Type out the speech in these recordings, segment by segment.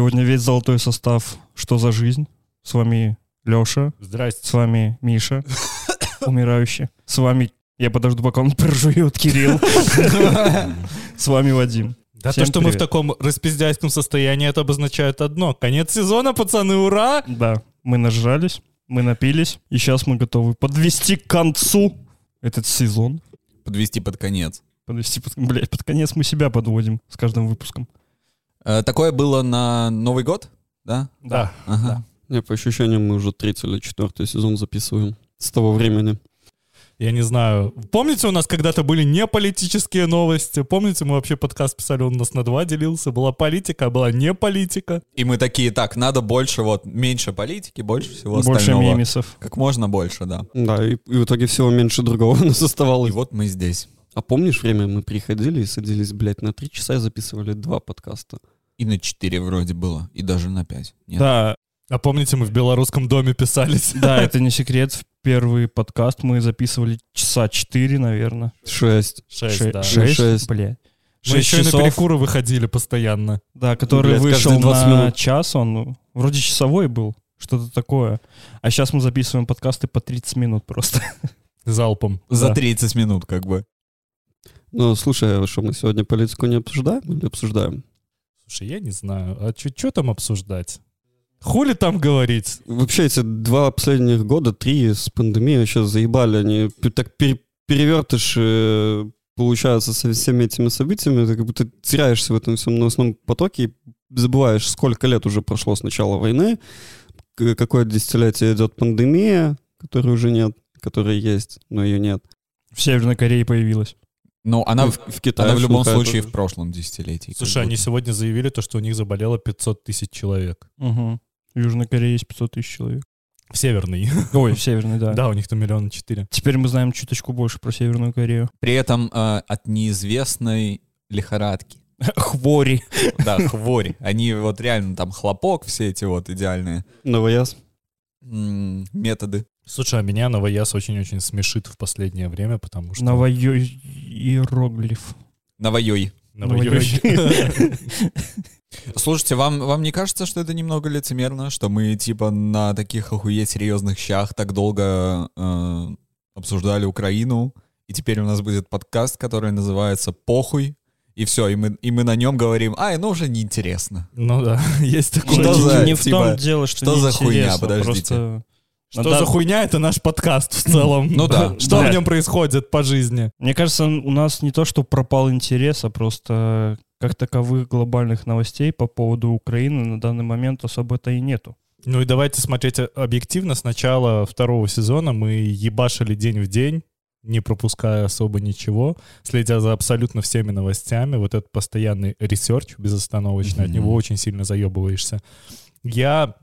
Сегодня весь золотой состав «Что за жизнь?» С вами Леша, Здрасте. с вами Миша, умирающий. С вами, я подожду, пока он прожует, Кирилл. С вами Вадим. Да Всем то, что мы в таком распиздяйском состоянии, это обозначает одно. Конец сезона, пацаны, ура! Да, мы нажрались, мы напились, и сейчас мы готовы подвести к концу этот сезон. Подвести под конец. Подвести, под, блядь, под конец мы себя подводим с каждым выпуском. Э, такое было на Новый год, да? Да. Ага. Не, по ощущениям, мы уже третий или четвертый сезон записываем с того времени. Я не знаю. Помните, у нас когда-то были не политические новости? Помните, мы вообще подкаст писали, он у нас на два делился. Была политика, а была не политика. И мы такие, так, надо больше, вот, меньше политики, больше всего Больше остального. мемесов. Как можно больше, да. Да, и, и в итоге всего меньше другого у нас И оставалось. вот мы здесь. А помнишь время, мы приходили и садились, блядь, на три часа и записывали два подкаста? И на 4 вроде было, и даже на 5. Нет. Да, А помните, мы в белорусском доме писались? да, это не секрет. В первый подкаст мы записывали часа четыре, наверное. Шесть. Шесть, Ше- да. Шесть, Шесть. бля. Мы еще и на часов, перекуры выходили постоянно. да, который Блядь, вышел каждые 20 на минут. час, он ну, вроде часовой был, что-то такое. А сейчас мы записываем подкасты по 30 минут просто. Залпом. За Да. 30 минут, как бы. Ну, слушай, а что, мы сегодня политику не обсуждаем или обсуждаем? Слушай, я не знаю. А что там обсуждать? Хули там говорить? Вообще эти два последних года, три с пандемией вообще заебали. Они так пере- перевертыш э, получается со всеми этими событиями, ты как будто теряешься в этом всем новостном потоке и забываешь, сколько лет уже прошло с начала войны, какое десятилетие идет пандемия, которой уже нет, которая есть, но ее нет. В Северной Корее появилась. Ну, она, в, в Китае она в любом случае тоже. в прошлом десятилетии. Слушай, они сегодня заявили то, что у них заболело 500 тысяч человек. Угу. В Южной Корее есть 500 тысяч человек. В Северной. Ой, в Северной, да. Да, у них там миллиона четыре. Теперь мы знаем чуточку больше про Северную Корею. При этом э, от неизвестной лихорадки. Хвори. Да, хвори. Они вот реально там хлопок, все эти вот идеальные Новояз. методы. Слушай, а меня Новояз очень-очень смешит в последнее время, потому что... Новоиероглиф. Новоёй. Новоёй. Слушайте, вам, вам не кажется, что это немного лицемерно, что мы типа на таких охуеть серьезных щах так долго э, обсуждали Украину, и теперь у нас будет подкаст, который называется «Похуй», и все, и мы, и мы на нем говорим, ай, ну уже неинтересно. Ну да, есть такое. Что не, за, не в типа, том дело, что что за хуйня? неинтересно, Подождите. просто Что надо- за хуйня, это наш подкаст в целом. Ну да. Что Да. в нем происходит по жизни? Мне кажется, у нас не то, что пропал интерес, а просто как таковых глобальных новостей по поводу Украины на данный момент особо-то и нету. Ну и давайте смотреть объективно. С начала второго сезона мы ебашили день в день, не пропуская особо ничего, следя за абсолютно всеми новостями. Вот этот постоянный research безостановочный, от Мгм. него очень сильно заебываешься. Я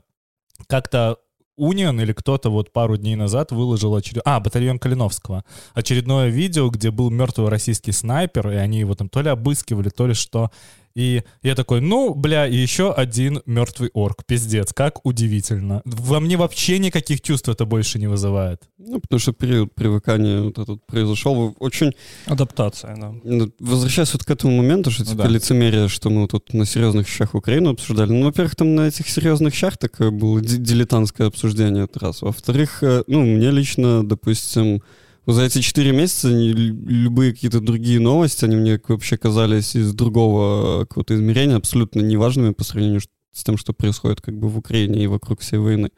как-то УНИАН или кто-то вот пару дней назад выложил очеред... А, батальон Калиновского. Очередное видео, где был мертвый российский снайпер, и они его там то ли обыскивали, то ли что. И я такой, ну, бля, и еще один мертвый орк. Пиздец, как удивительно. Во мне вообще никаких чувств это больше не вызывает. Ну, потому что период привыкания вот этот произошел. Очень Адаптация, да. Ну, Возвращаясь вот к этому моменту, что Ну типа да. лицемерие, что мы вот тут на серьезных щах Украину обсуждали. Ну, во-первых, там на этих серьезных щах такое было ди- дилетантское обсуждение, это раз. Во-вторых, э, ну, мне лично, допустим, за эти четыре месяца любые какие-то другие новости, они мне вообще казались из другого э, какого-то измерения абсолютно неважными по сравнению с тем, что происходит как бы в Украине и вокруг всей войны.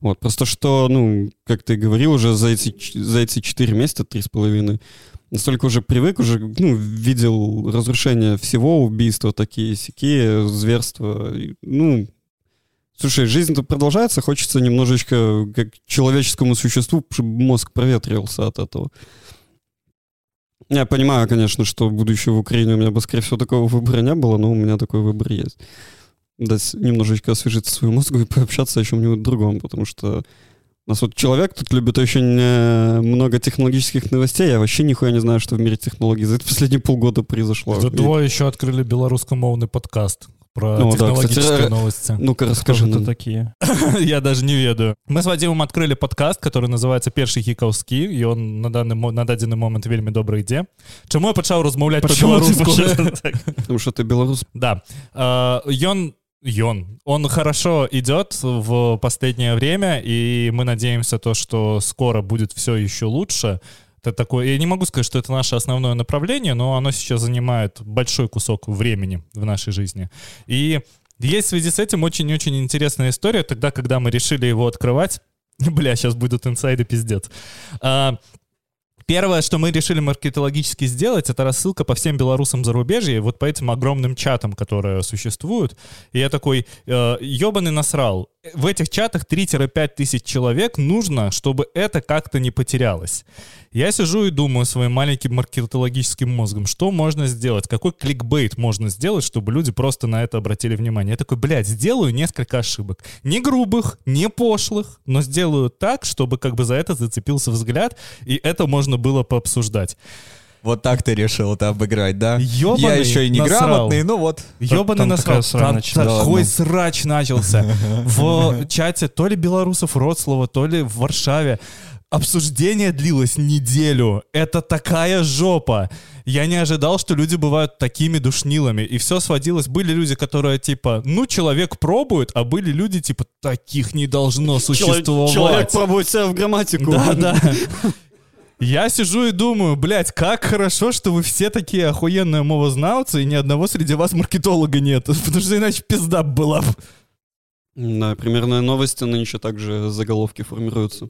Вот, просто что, ну, как ты говорил, уже за эти, за эти четыре месяца, три с половиной, настолько уже привык, уже, ну, видел разрушение всего, убийства такие, сякие, зверства, ну, слушай, жизнь-то продолжается, хочется немножечко, как человеческому существу, чтобы мозг проветрился от этого. Я понимаю, конечно, что будучи в Украине у меня бы, скорее всего, такого выбора не было, но у меня такой выбор есть. Дать немножечко освежить свой мозг и пообщаться о чем-нибудь другом, потому что у нас вот человек тут любит очень э, много технологических новостей, я вообще нихуя не знаю, что в мире технологий за последние полгода произошло. За И- еще открыли белорусскомовный подкаст про Ну да, технологические кстати, э, новости. Ну-ка, расскажи Кто нам. это такие? Я даже не ведаю. Мы с Вадимом открыли подкаст, который называється «Перший хікаўскі», і он на мо- на дадзены момент вельмі добра ідзе. Чаму я пачаў размаўляць Почему ты па-беларуску? почему так? Потому что ты белорус. Да. Э, Ён Йон. Он хорошо идет в последнее время, и мы надеемся то, что скоро будет все еще лучше. Это такое, я не могу сказать, что это наше основное направление, но оно сейчас занимает большой кусок времени в нашей жизни. И есть в связи с этим очень-очень интересная история. Тогда, когда мы решили его открывать, бля, сейчас будут инсайды пиздец. А, Первое, что мы решили маркетологически сделать, это рассылка по всем белорусам зарубежья, вот по этим огромным чатам, которые существуют. И я такой, э, ебаный насрал. В этих чатах 3-5 тысяч человек нужно, чтобы это как-то не потерялось. Я сижу и думаю своим маленьким маркетологическим мозгом, что можно сделать, какой кликбейт можно сделать, чтобы люди просто на это обратили внимание. Я такой, блядь, сделаю несколько ошибок. Не грубых, не пошлых, но сделаю так, чтобы как бы за это зацепился взгляд, и это можно было пообсуждать. Вот так ты решил это обыграть, да? Ёбаный Я еще и неграмотный, ну вот. Ебаный Там насрал. Там такой срач начался. В чате то ли белорусов Вроцлава, то ли в Варшаве. Обсуждение длилось неделю. Это такая жопа. Я не ожидал, что люди бывают такими душнилами. И все сводилось. Были люди, которые типа, ну, человек пробует, а были люди типа, таких не должно существовать. Человек пробует себя в грамматику. Да, да. Я сижу и думаю, блядь, как хорошо, что вы все такие охуенные мовознавцы, и ни одного среди вас маркетолога нет. Потому что иначе пизда была бы. Да, примерные новости нынче также заголовки формируются.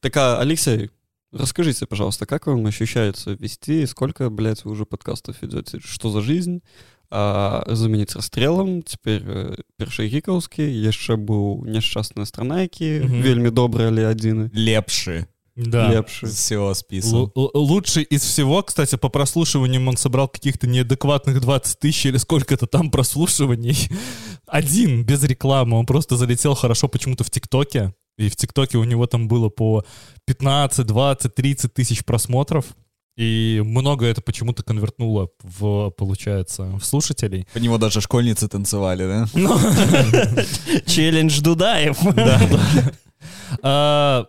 Так, а, Алексей, расскажите, пожалуйста, как вам ощущается вести, сколько, блядь, вы уже подкастов ведете? Что за жизнь? А, заменить расстрелом, теперь э, першагікаўскі, яшчэ быў няшчасныя странайкі, Мгм. вельмі добрыя але адзіны. Лепши. да. Лепшы. Все списал. Л- л- лучший из всего, кстати, по прослушиваниям он собрал каких-то неадекватных 20 тысяч или сколько-то там прослушиваний. Один, без рекламы. Он просто залетел хорошо почему-то в ТикТоке. И в ТикТоке у него там было по 15, 20, 30 тысяч просмотров. И много это почему-то конвертнуло в, получается, в слушателей. По него даже школьницы танцевали, да? Челлендж Дудаев. Да, да. А,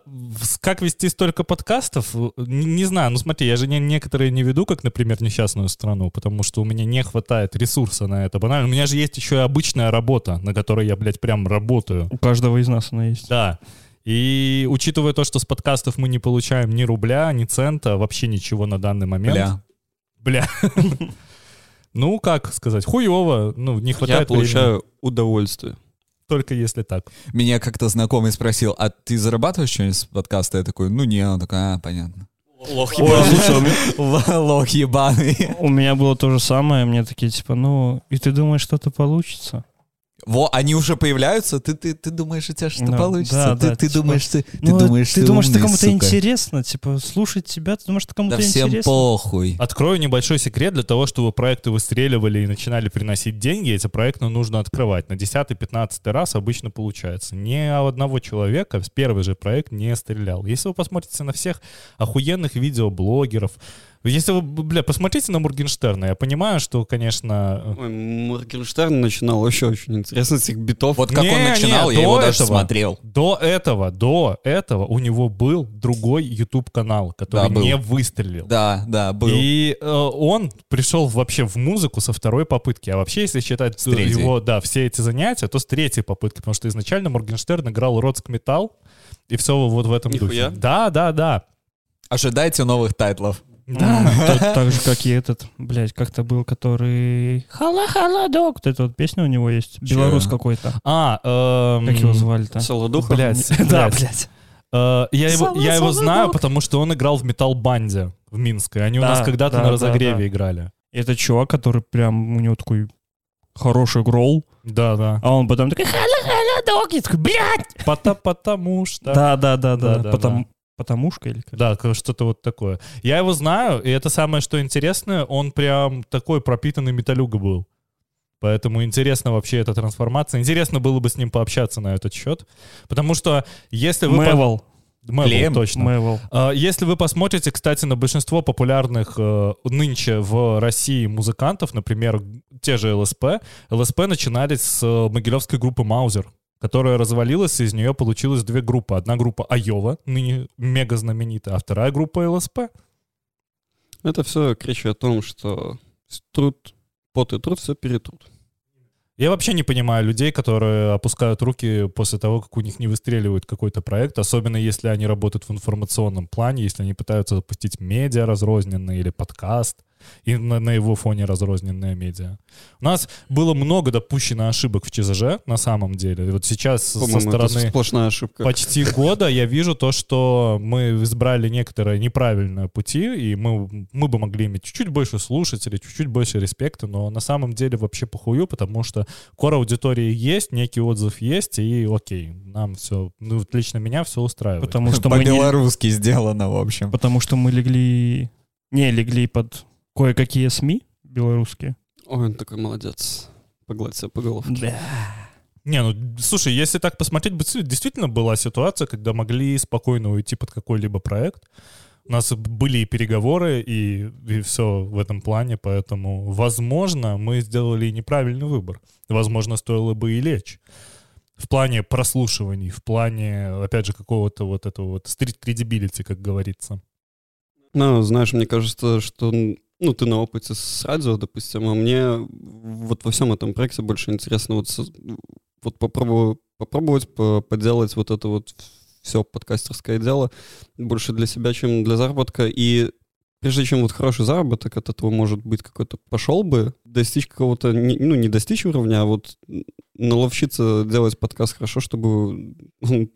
как вести столько подкастов? Не, не знаю, ну смотри, я же не, некоторые не веду, как, например, несчастную страну, потому что у меня не хватает ресурса на это. Банально, у меня же есть еще и обычная работа, на которой я, блядь, прям работаю. У каждого из нас она есть. Да. И учитывая то, что с подкастов мы не получаем ни рубля, ни цента, вообще ничего на данный момент. Бля. Бля. Ну, как сказать, хуево, ну, не хватает Я получаю удовольствие. Только если так. Меня как-то знакомый спросил, а ты зарабатываешь что-нибудь с подкаста? Я такой, ну не, он такой, а, понятно. Лох Лох ебаный. У меня было то же самое, мне такие, типа, ну, и ты думаешь, что-то получится? Во, они уже появляются? Ты, ты, ты думаешь, у тебя что-то Да, получится? да, ты да, ты типа, думаешь, ты, ты Ну, думаешь, ты думаешь, это умный, кому-то сука. интересно, типа, слушать тебя, ты думаешь, это кому-то Да всем интересно? похуй. Открою небольшой секрет для того, чтобы проекты выстреливали и начинали приносить деньги. Эти проекты нужно открывать. На 10-15 раз обычно получается. Ни одного человека с первый же проект не стрелял. Если вы посмотрите на всех охуенных видеоблогеров, если вы, бля, посмотрите на Моргенштерна, я понимаю, что, конечно... Ой, Моргенштерн начинал вообще очень интересно с этих битов. Вот как Не, он не, начинал, я до его даже этого. смотрел. До этого, до этого у него был другой YouTube-канал, который Да, был. не выстрелил. Да, да, был. И э, он пришел вообще в музыку со второй попытки. А вообще, если считать третьей. его, да, все эти занятия, то с третьей попытки. Потому что изначально Моргенштерн играл рок-металл, и все вот в этом Нихуя. духе. Да, да, да. Ожидайте новых тайтлов. Да. Так же, как и этот, блядь, как-то был, который... Хала-хала-док. Вот эта вот песня у него есть. Белорус какой-то. А, эм, Как его звали-то? Солодуха. Блядь, Да, блядь. Э, я его, я его знаю, док. потому что он играл в металл-банде в Минске. Они у нас когда-то да, на разогреве да. играли. Это чувак, который прям, у него такой хороший гролл, Да, да. а он потом такой хала-хала-док. Я такой, блядь! Пота- Потому что... Да, да, да, Да, да. да, Потому Потомушка или как? Да, что-то вот такое. Я его знаю, и это самое, что интересное, он прям такой пропитанный металюга был. Поэтому интересно вообще эта трансформация. Интересно было бы с ним пообщаться на этот счет. Потому что если вы... по- Мэвел. Мэвл, Клем? точно. Мэвел. А, Если вы посмотрите, кстати, на большинство популярных э, нынче в России музыкантов, например, те же ЛСП, ЛСП начинались с э, могилевской группы Маузер, которая развалилась, и из нее получилось две группы. Одна группа Айова, ныне мега знаменитая, а вторая группа ЛСП. Это все кричит о том, что труд, пот и труд все перетрут. Я вообще не понимаю людей, которые опускают руки после того, как у них не выстреливает какой-то проект, особенно если они работают в информационном плане, если они пытаются запустить медиа разрозненные или подкаст и на, на его фоне разрозненные медиа. У нас было много допущено ошибок в ЧЗЖ, на самом деле. И вот сейчас со стороны сплошная ошибка. почти года я вижу то, что мы избрали некоторые неправильные пути, и мы, мы бы могли иметь чуть-чуть больше слушателей, чуть-чуть больше респекта, но на самом деле вообще похую, потому что кор аудитории есть, некий отзыв есть, и окей, нам все, ну, вот лично меня все устраивает. Потому что мы не, По-белорусски сделано, в общем. потому что мы легли, не легли под кое-какие СМИ белорусские. Ой, он такой молодец. Погладь себя по головке. Не, ну, слушай, если так посмотреть, действительно была ситуация, когда могли спокойно уйти под какой-либо проект. У нас были и переговоры, и, и все в этом плане, поэтому, возможно, мы сделали неправильный выбор. Возможно, стоило бы и лечь. В плане прослушиваний, в плане, опять же, какого-то вот этого вот стрит-кредибилити, как говорится. Ну, знаешь, мне кажется, что ну, ты на опыте с радио, допустим, а мне вот во всем этом проекте больше интересно вот, вот попробовать, попробовать по- поделать вот это вот все подкастерское дело больше для себя, чем для заработка. И прежде чем вот хороший заработок от этого, может быть, какой-то пошел бы, достичь какого-то, ну, не достичь уровня, а вот наловчиться делать подкаст хорошо, чтобы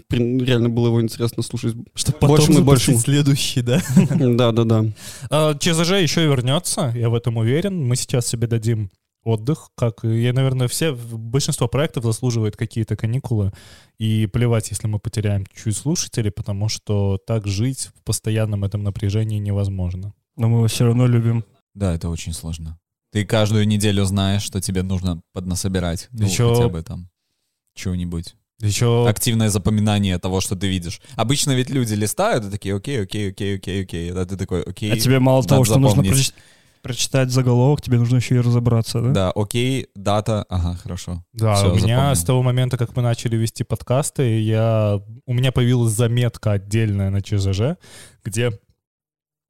при- реально было его интересно слушать. Чтобы Большему и большему. следующий, да? Да-да-да. А, ЧЗЖ еще вернется, я в этом уверен. Мы сейчас себе дадим отдых, как, и, я, наверное, все, большинство проектов заслуживает какие-то каникулы, и плевать, если мы потеряем чуть слушателей, потому что так жить в постоянном этом напряжении невозможно. Но мы его все равно любим. Да, это очень сложно. Ты каждую неделю знаешь, что тебе нужно поднасобирать. Ну, Ещё- хотя бы там чего-нибудь. Еще Активное запоминание того, что ты видишь. Обычно ведь люди листают и такие, окей, окей, окей, окей, окей. А ты такой, окей. А тебе мало того, что нужно запомнить. проч- прочитать заголовок, тебе нужно еще и разобраться, да? Да, окей, дата, ага, хорошо. Да, Всё, у меня запомнил. с того момента, как мы начали вести подкасты, я, у меня появилась заметка отдельная на ЧЗЖ, где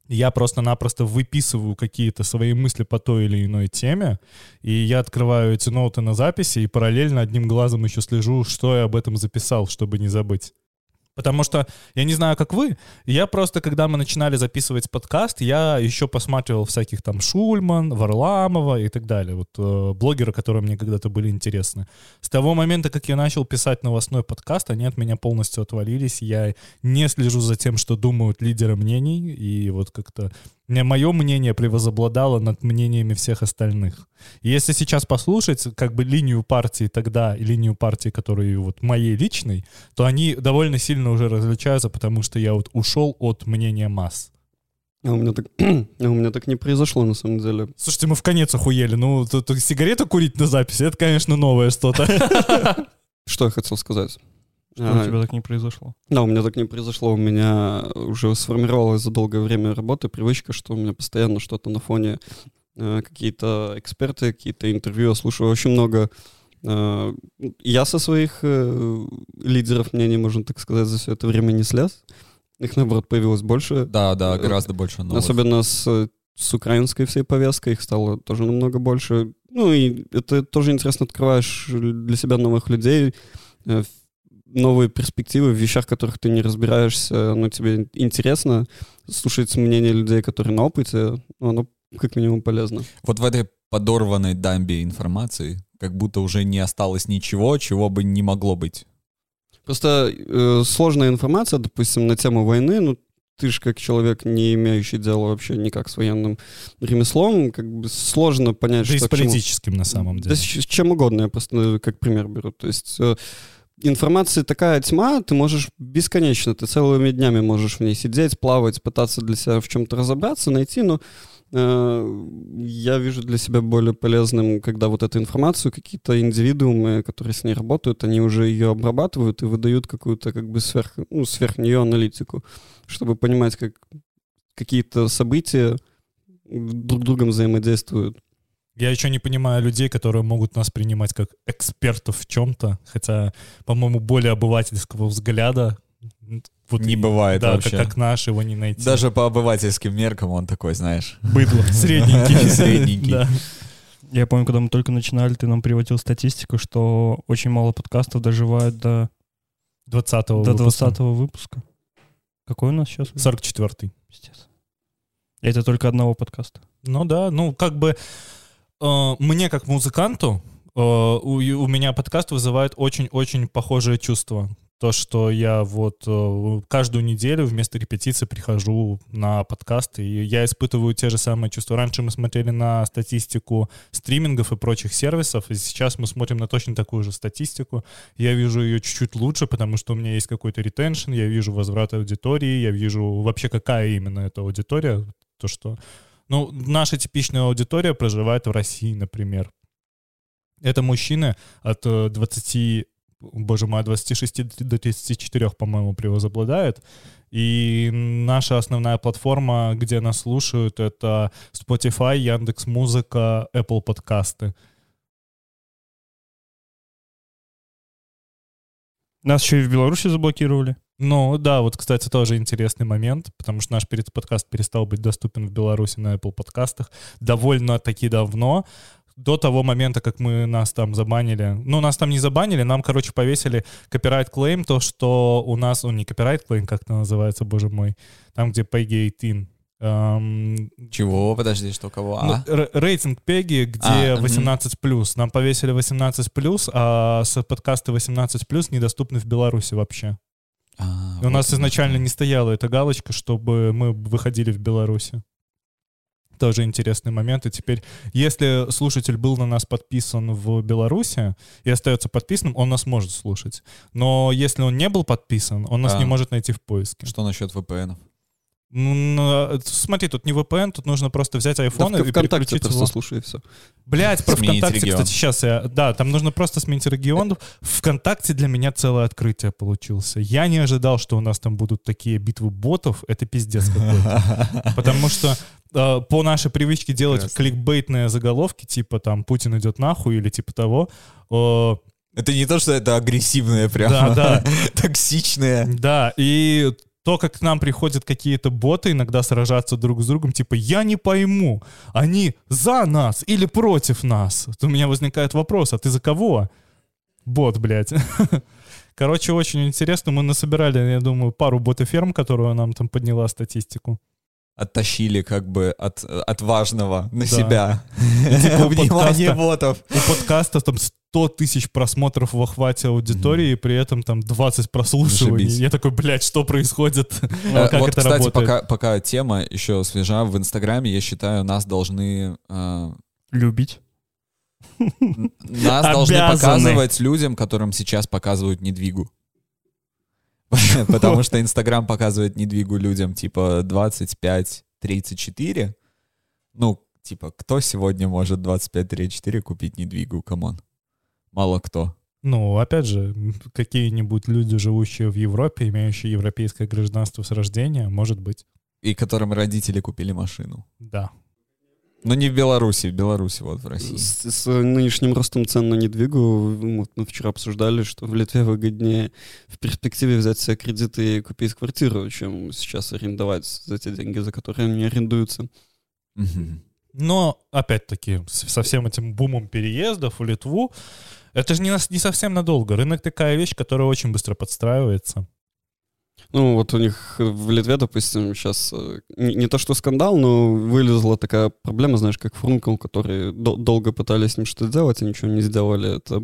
я просто-напросто выписываю какие-то свои мысли по той или иной теме, и я открываю эти ноуты на записи и параллельно одним глазом еще слежу, что я об этом записал, чтобы не забыть. Потому что, я не знаю, как вы, я просто, когда мы начинали записывать подкаст, я еще посматривал всяких там Шульман, Варламова и так далее. Вот э, блогеры, которые мне когда-то были интересны. С того момента, как я начал писать новостной подкаст, они от меня полностью отвалились. Я не слежу за тем, что думают лидеры мнений. И вот как-то мне мое мнение превозобладало над мнениями всех остальных. И если сейчас послушать как бы линию партии тогда и линию партии, которая вот моей личной, то они довольно сильно уже различаются, потому что я вот ушел от мнения масс. А у меня так, а у меня так не произошло на самом деле. Слушайте, мы в конец охуели. Ну, тут тут сигарету курить на записи, это, конечно, новое что-то. Что я хотел сказать? Что А, у тебя так не произошло? Да, у меня так не произошло. У меня уже сформировалась за долгое время работы привычка, что у меня постоянно что-то на фоне э, какие-то эксперты, какие-то интервью. Я слушаю очень много. э, я со своих э, лидеров мнений, можно так сказать, за все это время не слез. Их, наоборот, появилось больше. Да, да, Э, гораздо больше новых. Особенно с, с украинской всей повесткой их стало тоже намного больше. Ну и это тоже интересно, открываешь для себя новых людей, э, новые перспективы в вещах, в которых ты не разбираешься, но тебе интересно слушать мнение людей, которые на опыте, ну, оно как минимум полезно. Вот в этой подорванной дамбе информации как будто уже не осталось ничего, чего бы не могло быть. Просто э, сложная информация, допустим, на тему войны, ну, ты же как человек, не имеющий дела вообще никак с военным ремеслом, как бы сложно понять, Да и что с к чему. политическим на самом Да деле. с, с чем угодно, я просто э, как пример беру. То есть э, информации такая тьма, ты можешь бесконечно, ты целыми днями можешь в ней сидеть, плавать, пытаться для себя в чем-то разобраться, найти, но э, я вижу для себя более полезным, когда вот эту информацию какие-то индивидуумы, которые с ней работают, они уже ее обрабатывают и выдают какую-то как бы сверх, ну, сверх нее аналитику, чтобы понимать, как какие-то события друг с другом взаимодействуют. Я еще не понимаю людей, которые могут нас принимать как экспертов в чем-то, хотя, по-моему, более обывательского взгляда вот Не бывает да, вообще. Как, как наш его не найти. Даже по обывательским меркам он такой, знаешь. быдло. Средненький. Средненький. Да. Я помню, когда мы только начинали, ты нам приводил статистику, что очень мало подкастов доживают до, 20 до 20 выпуска. Какой у нас сейчас? 44-й. Пиздец. Это только одного подкаста. Ну да, ну как бы мне как музыканту э, у, у меня подкаст вызывает очень-очень похожее чувство. То, что я вот э, каждую неделю вместо репетиции прихожу на подкаст, и я испытываю те же самые чувства. Раньше мы смотрели на статистику стримингов и прочих сервисов, и сейчас мы смотрим на точно такую же статистику. Я вижу ее чуть-чуть лучше, потому что у меня есть какой-то ретеншн, я вижу возврат аудитории, я вижу вообще какая именно эта аудитория, то, что... Ну, наша типичная аудитория проживает в России, например. Это мужчины от э, 20, боже мой, от 26 до 34, по-моему, превозобладает. И наша основная платформа, где нас слушают, это Spotify, Яндекс Музыка, Apple подкасты. Нас еще и в Беларуси заблокировали. Ну да, вот, кстати, тоже интересный момент, потому что наш подкаст перестал быть доступен в Беларуси на Apple подкастах довольно-таки давно, до того момента, как мы нас там забанили. Ну, нас там не забанили, нам, короче, повесили копирайт клейм, то, что у нас, ну, не копирайт клейм, как это называется, боже мой, там, где PEGI 18. Эм, Чего? Подожди, что кого? ну, А? р- рейтинг Пеги, где А, мгм. 18+. Нам повесили 18+, а с подкасты 18+, недоступны в Беларуси вообще. А, у нас вот оно изначально что. не стояла эта галочка, чтобы мы выходили в Беларуси. Тоже интересный момент. И теперь, если слушатель был на нас подписан в Беларуси и остается подписанным, он нас может слушать. Но если он не был подписан, он нас А. не может найти в поиске. Что насчет VPN? Ну, смотри, тут не VPN, тут нужно просто взять Да iPhone в и ВКонтакте переключить просто его. слушай, все. Блять, про Сменить ВКонтакте, регион. кстати, сейчас я... Да, там нужно просто сменить регион. ВКонтакте для меня целое открытие получился. Я не ожидал, что у нас там будут такие битвы ботов. Это пиздец какой-то. Потому что э, по нашей привычке делать кликбейтные заголовки, типа там «Путин идет нахуй» или типа того, э, Это не то, что это агрессивное прям. Да, да. Токсичное. Да, и то, как к нам приходят какие-то боты иногда сражаться друг с другом, типа, я не пойму, они за нас или против нас? Вот У меня возникает вопрос, а ты за кого? Бот, блядь. Короче, очень интересно. Мы насобирали, я думаю, пару бота-ферм, которую нам там подняла статистику. Оттащили как бы от, от важного на Да. себя. типа Внимание ботов. У подкаста там 100 тысяч просмотров в охвате аудитории, и при этом там 20 прослушиваний. Зашибись. Я такой, блядь, что происходит? Э, Как вот, это кстати, работает? пока, пока тема еще свежа, в Инстаграме, я считаю, нас должны э, Любить. нас должны показывать людям, которым сейчас показывают недвигу. Потому что Инстаграм показывает недвигу людям типа 25-34. Ну, типа, кто сегодня может 25-34 купить недвигу? Come on. Мало кто. Ну, опять же, какие-нибудь люди, живущие в Европе, имеющие европейское гражданство с рождения, может быть. И которым родители купили машину. Да. Но не в Беларуси, в Беларуси, вот в России. С, с нынешним ростом цен на недвигу, вот мы вчера обсуждали, что в Литве выгоднее в перспективе взять себе кредиты и купить квартиру, чем сейчас арендовать за те деньги, за которые они арендуются. Но, опять-таки, со всем этим бумом переездов в Литву, это же не, не совсем надолго. Рынок такая вещь, которая очень быстро подстраивается. Ну, вот у них в Литве, допустим, сейчас не, не то что скандал, но вылезла такая проблема, знаешь, как Фрункл, которые дол- долго пытались с ним что-то сделать и ничего не сделали. Это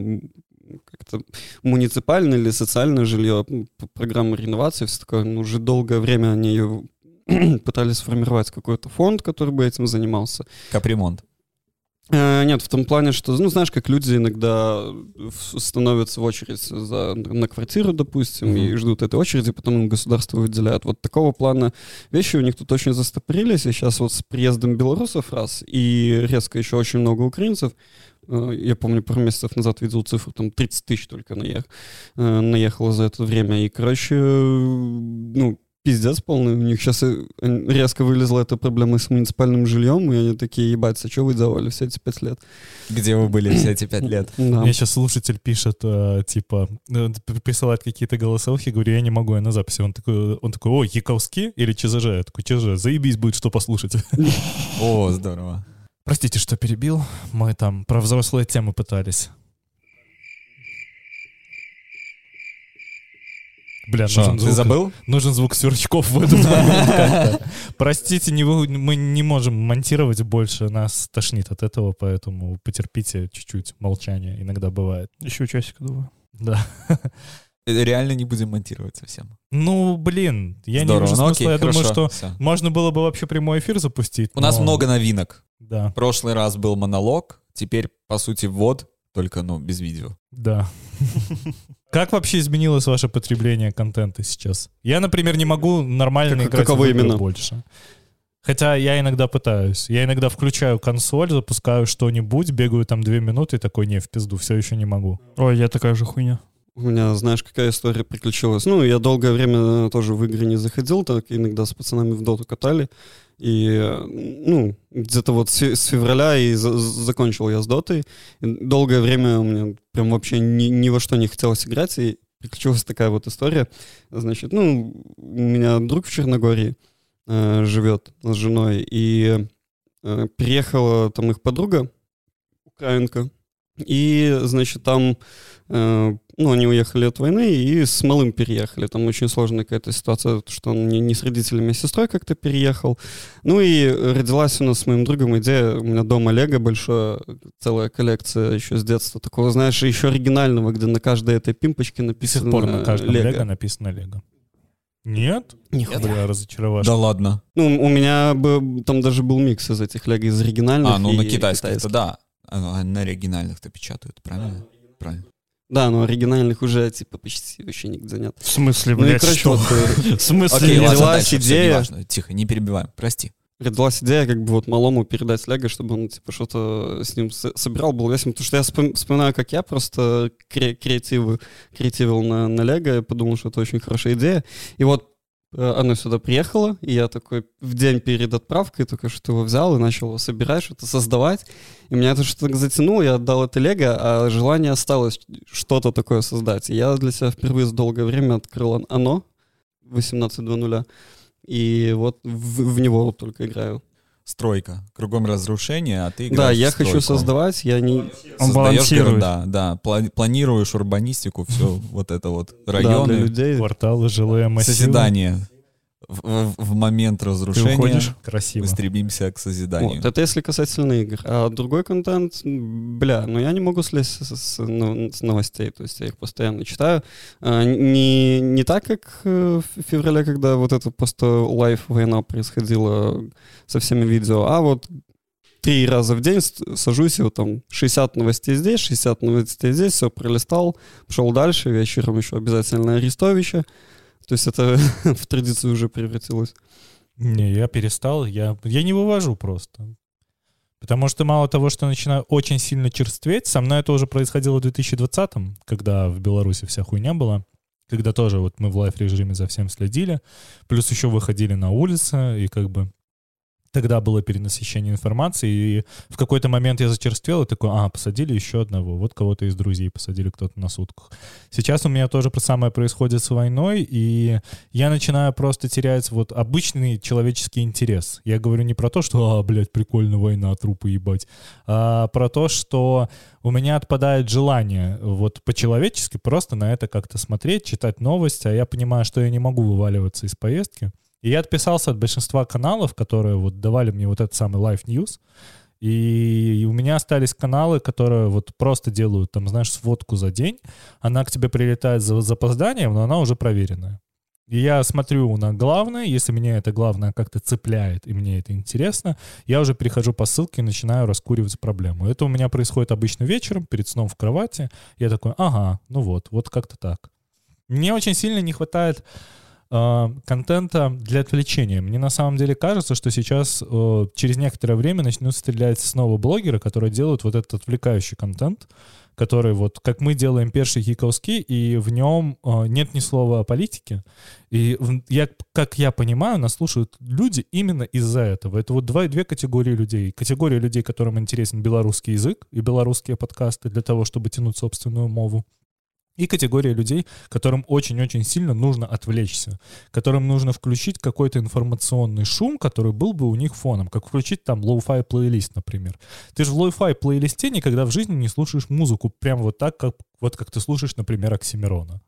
как-то муниципальное или социальное жилье, программа реновации, все такое. Ну, уже долгое время они ее пытались сформировать какой-то фонд, который бы этим занимался. Капремонт. Э, Нет, в том плане, что, ну, знаешь, как люди иногда становятся в очередь за, на квартиру, допустим, и Мгм. ждут этой очереди, потом им государство выделяет. Вот такого плана вещи у них тут очень застопорились, и сейчас вот с приездом белорусов раз, и резко еще очень много украинцев, э, я помню, пару месяцев назад видел цифру, там 30 тысяч только наех, э, наехало за это время, и, короче, ну, пиздец полный. У них сейчас резко вылезла эта проблема с муниципальным жильем, и они такие, ебать, а что вы делали все эти пять лет? Где вы были все эти пять лет? Да. Мне сейчас слушатель пишет, э, типа, э, присылает какие-то голосовки, говорю, я не могу, я на записи. Он такой, он такой, ой, Яковский или ЧЗЖ? Я такой, ЧЗЖ, заебись будет, что послушать. О, здорово. Простите, что перебил. Мы там про взрослые темы пытались. Бля, Что, нужен ты звук, забыл? нужен звук сверчков в этот момент как-то. Простите, не вы- мы не можем монтировать больше, нас тошнит от этого, поэтому потерпите чуть-чуть, молчание иногда бывает. Еще часик, думаю. Да. Реально не будем монтировать совсем. Ну, блин, я не Здорово. вижу Ну, смысла. окей, Я думаю, хорошо, что всё. можно было бы вообще прямой эфир запустить. У нас но- много новинок. Да, Прошлый раз был монолог, теперь, по сути, ввод, только, ну, без видео. да. Как вообще изменилось ваше потребление контента сейчас? Я, например, не могу нормально Как- играть каково в игры именно? больше. Хотя я иногда пытаюсь. Я иногда включаю консоль, запускаю что-нибудь, бегаю там две минуты и такой, не, в пизду, все еще не могу. Ой, я такая же хуйня. У меня, знаешь, какая история приключилась? Ну, я долгое время тоже в игры не заходил, так иногда с пацанами в доту катали. И, э, ну, где-то вот с фе- с февраля и за- закончил я с дотой. И долгое время у меня прям вообще ни, ни во что не хотелось играть, и приключилась такая вот история. Значит, ну, у меня друг в Черногории э, живет с женой, и э, приехала там их подруга, украинка, и, значит, там, э, ну, они уехали от войны и с малым переехали. Там очень сложная какая-то ситуация, что он не, не с родителями, а с сестрой как-то переехал. Ну и родилась у нас с моим другом идея, у меня дома Лего большое, целая коллекция еще с детства, такого, знаешь, еще оригинального, где на каждой этой пимпочке До написано сих пор на каждом Лего. лего написано лего. Нет? Нихуя. Бля, разочаровашка. Да ладно. Ну, у меня бы, там даже был микс из этих Лего, из оригинальных А, ну и на китайских, китайских. это да. А на оригинальных-то печатают, правильно? Правильно. Да, но оригинальных уже, типа, почти вообще нигде нет. В смысле, Ну и, блядь, короче, что? вот э, В смысле? Окей, родилась идея. Тихо, не перебиваем, прости. родилась идея, как бы вот малому передать Лего, чтобы он, типа, что-то с ним с- собирал, был веселым. Потому что я вспом- вспоминаю, как я просто кре- креативы, креативил на, на Лего, и подумал, что это очень хорошая идея. И вот оно сюда приехало, и я такой в день перед отправкой только что его взял и начал его собирать, что-то создавать. И меня это что-то затянуло, я отдал это Лего, а желание осталось что-то такое создать. И я для себя впервые за долгое время открыл оно 18.00, и вот в, в него только играю. Стройка. Кругом разрушение, а ты Да, я в хочу стройку. создавать, я не... Он Создаешь балансирует. города, да. Пла- планируешь урбанистику, все вот это вот. Да, для Районы, людей. Кварталы, жилые массивы. созидание. В, в- в момент Ты разрушения уходишь? Красиво. мы стремимся к созиданию. Вот, это если касательно игр. А другой контент, бля, ну я не могу слезть с, с- ну, с новостей, то есть я их постоянно читаю. А, не, не так, как э, в феврале, когда вот это просто лайф война происходила со всеми видео, а вот три раза в день сажусь, и вот там 60 новостей здесь, 60 новостей здесь, все пролистал, пошел дальше, вечером еще обязательно Арестовича. То есть это в традицию уже превратилось. Не, я перестал, я, я не вывожу просто. Потому что мало того, что начинаю очень сильно черстветь, со мной это уже происходило в 2020-м, когда в Беларуси вся хуйня была, когда тоже вот мы в лайф-режиме за всем следили, плюс еще выходили на улицы, и как бы тогда было перенасыщение информации, и в какой-то момент я зачерствел и такой, а, посадили еще одного, вот кого-то из друзей посадили кто-то на сутках. Сейчас у меня тоже самое происходит с войной, и я начинаю просто терять вот обычный человеческий интерес. Я говорю не про то, что, а, блядь, прикольно, война, трупы ебать, а про то, что у меня отпадает желание вот по-человечески просто на это как-то смотреть, читать новости, а я понимаю, что я не могу вываливаться из поездки. И я отписался от большинства каналов, которые вот давали мне вот этот самый Live News, и у меня остались каналы, которые вот просто делают, там, знаешь, сводку за день. Она к тебе прилетает за запозданием, но она уже проверенная. И я смотрю на главное, если меня это главное как-то цепляет, и мне это интересно, я уже перехожу по ссылке и начинаю раскуривать проблему. Это у меня происходит обычно вечером, перед сном в кровати. Я такой, ага, ну вот, вот как-то так. Мне очень сильно не хватает контента для отвлечения. Мне на самом деле кажется, что сейчас э, через некоторое время начнут стрелять снова блогеры, которые делают вот этот отвлекающий контент, который вот, как мы делаем першы гікаўскі, и в нем э, нет ни слова о политике. И я, как я понимаю, нас слушают люди именно из-за этого. Это вот два, две категории людей. Категория людей, которым интересен белорусский язык и белорусские подкасты для того, чтобы тянуть собственную мову. И категория людей, которым очень-очень сильно нужно отвлечься, которым нужно включить какой-то информационный шум, который был бы у них фоном, как включить там lo-fi плейлист, например. Ты же в lo-fi плейлисте никогда в жизни не слушаешь музыку прям вот так, как, вот как ты слушаешь, например, Оксимирона.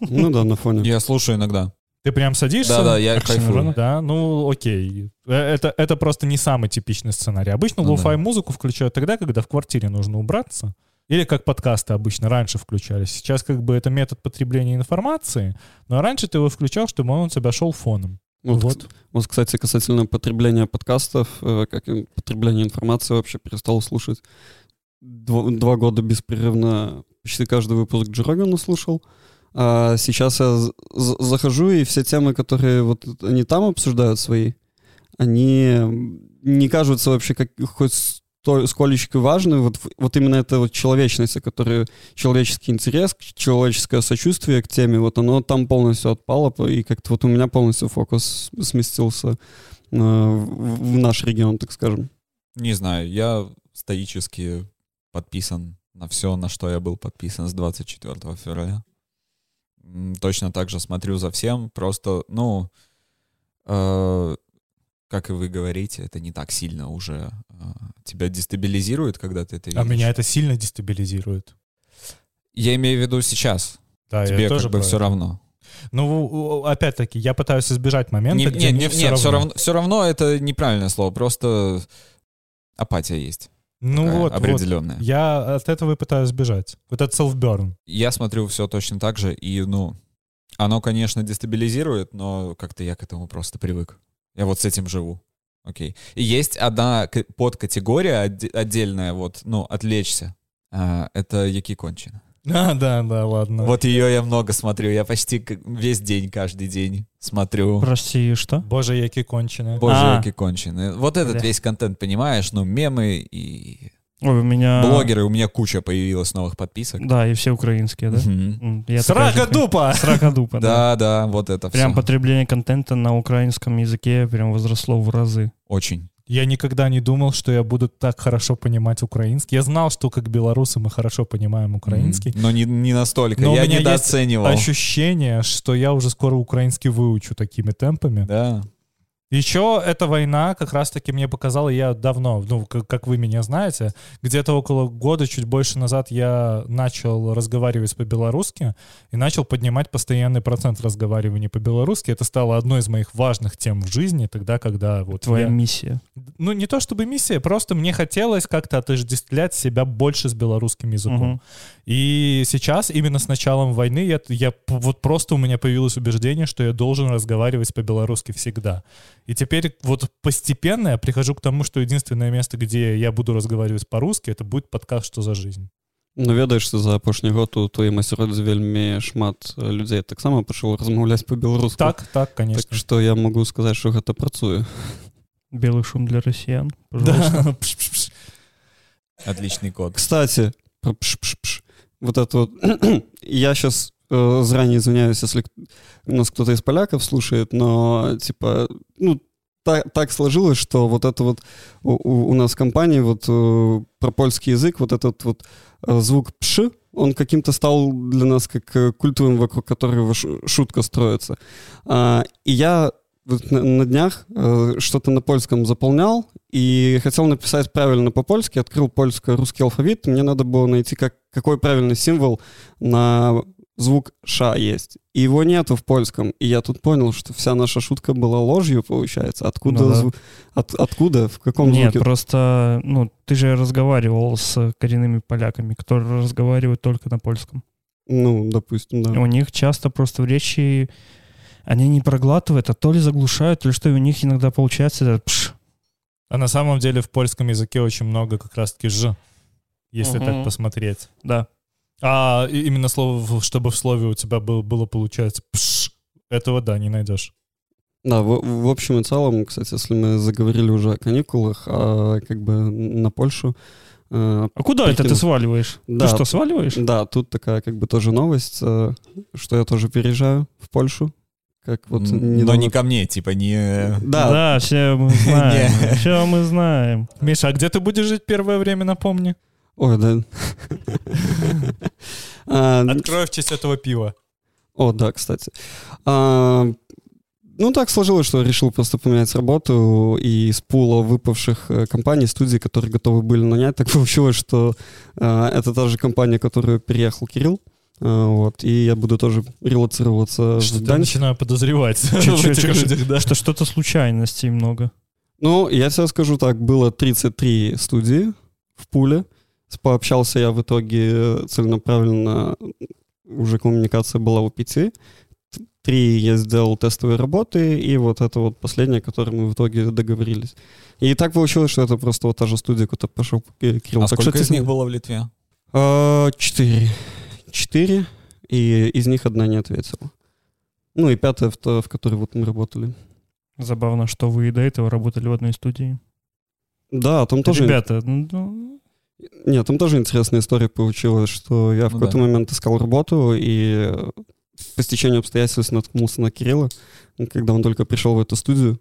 Ну да, на фоне. Я слушаю иногда. Ты прям садишься? Да-да, я Оксимирона? кайфую. Да, ну окей. Э, Это, это просто не самый типичный сценарий. Обычно Ну lo-fi да. музыку включают тогда, когда в квартире нужно убраться. Или как подкасты обычно раньше включались. Сейчас как бы это метод потребления информации, но раньше ты его включал, чтобы он у тебя шел фоном. Вот, Вот. вот, кстати, касательно потребления подкастов, э, как и потребления информации вообще перестал слушать. Дво- два года беспрерывно почти каждый выпуск Джо Рогана слушал. А сейчас я захожу, и все темы, которые вот они там обсуждают свои, они не кажутся вообще как хоть сто- сколечко важны. Вот, вот именно это вот человечность, о которой человеческий интерес, человеческое сочувствие к теме, вот оно там полностью отпало, и как-то вот у меня полностью фокус сместился э, в, наш регион, так скажем. Не знаю, я стоически подписан на все, на что я был подписан с 24 февраля. Точно так же смотрю за всем, просто, ну, э, как и вы говорите, это не так сильно уже э, тебя дестабилизирует, когда ты это А видишь. меня это сильно дестабилизирует. Я имею в виду сейчас. Да, Тебе я как тоже бы все это. равно. Ну, опять-таки, я пытаюсь избежать момента, Не- где не- мне не- все нет, равно. все равно, все равно это неправильное слово, просто апатия есть. Ну такая вот, вот. определенная. Я от этого и пытаюсь сбежать. Вот этот self-burn. Я смотрю все точно так же, и, ну, оно, конечно, дестабилизирует, но как-то я к этому просто привык. Я вот с этим живу. Окей. И есть одна подкатегория отде- отдельная, вот, ну, отвлечься. А, это Яки Кончина. А, да, да, ладно. Вот ее я много смотрю. Я почти весь день, каждый день смотрю. Прости, что? Боже, яки кончены. Боже, А. Яки Кончины. Вот этот Бля. весь контент, понимаешь? Ну, мемы и Ой, у меня... блогеры. У меня куча появилось новых подписок. Да, и все украинские, да? М, я Срака дупа! Срака дупа, да. Да, да, вот это Прям все. потребление контента на украинском языке прям возросло в разы. Очень. Я никогда не думал, что я буду так хорошо понимать украинский. Я знал, что как белорусы мы хорошо понимаем украинский. Но не, не настолько. Но у я меня есть недооценивал. Ощущение, что я уже скоро украинский выучу такими темпами. Да. Еще эта война как раз-таки мне показала, я давно, ну, как, как вы меня знаете, где-то около года, чуть больше назад я начал разговаривать по-белорусски и начал поднимать постоянный процент разговаривания по-белорусски. Это стало одной из моих важных тем в жизни тогда, когда вот Твоя я- миссия. Ну, не то чтобы миссия, просто мне хотелось как-то отождествлять себя больше с белорусским языком. Мгм. И сейчас, именно с началом войны, я, я вот просто у меня появилось убеждение, что я должен разговаривать по-белорусски всегда. И теперь вот постепенно я прихожу к тому, что единственное место, где я буду разговаривать по-русски, это будет подкаст «Что за жизнь?». Ну, ведаеш, што за апошні год у тваім асяроддзі вельмі шмат э, людзей таксама пачало размаўляць па-беларуску. Так, так, конечно. Так што я магу сказаць, што гэта працуе. Белый шум для россиян. Пожалуйста. Да. Пш-пш-пш. Отличный код. Кстати, про пш-пш-пш. Вот это вот... я сейчас заранее извиняюсь, если нас кто-то из поляков слушает, но, типа, ну, так, так сложилось, что вот это вот у, у- нас в компании вот э, про польский язык, вот этот вот э, звук «пш», он каким-то стал для нас как э, культовым, вокруг которого шутка строится. А, и я вот на, днях э, что-то на польском заполнял и хотел написать правильно по-польски, открыл польско-русский алфавит, мне надо было найти, как, какой правильный символ на звук «ша» есть. И его нету в польском. И я тут понял, что вся наша шутка была ложью, получается. Откуда? Ну да. зву- от- откуда? В каком Нет, звуке? просто, ну, ты же разговаривал с коренными поляками, которые разговаривают только на польском. Ну, допустим, да. У них часто просто в речи они не проглатывают, а то ли заглушают, то ли что, и у них иногда получается этот пш. А на самом деле в польском языке очень много как раз-таки «ж», если Мгм. так посмотреть. Да. А именно слово, в- чтобы в слове у тебя был- было, получается, «пш», этого, да, не найдешь. Да, в, в общем и целом, кстати, если мы заговорили уже о каникулах, а как бы на Польшу... э, А куда это ты сваливаешь? Да. Ты что, сваливаешь? Да, тут такая как бы тоже новость, э, что я тоже переезжаю в Польшу. Как вот М, Но недавно- не ко мне, типа не... Да, Да, все мы знаем. Не. Все мы знаем. Миша, а где ты будешь жить первое время, напомни? Ой, да. А, Открою в честь этого пива. О, да, кстати. А, ну, так сложилось, что решил просто поменять работу, и из пула выпавших э, компаний, студий, которые готовы были нанять, так получилось, что э, это та же компания, в которую переехал Кирилл. А, вот, и я буду тоже релацироваться в Что-то Гданьск. начинаю подозревать в. Что что-то случайностей много. Ну, я тебе скажу так, было 33 студии в пуле. Пообщался я в итоге э, целенаправленно, уже коммуникация была у пяти. Три я сделал тестовые работы, и вот это вот последняя, о которой мы в итоге договорились. И так получилось, что это просто вот та же студия, куда пошел Ки- Кирилл. А Так сколько что из них было в Литве? А, Четыре. Четыре, и из них одна не ответила. Ну и пятая, в, то- в которой вот мы работали. Забавно, что вы и до этого работали в одной студии. Да, там тоже... Ребята, ну, Нет, там тоже интересная история получилась, что я в Ну какой-то да. момент искал работу, и э, по стечению обстоятельств наткнулся на Кирилла, когда он только пришел в эту студию.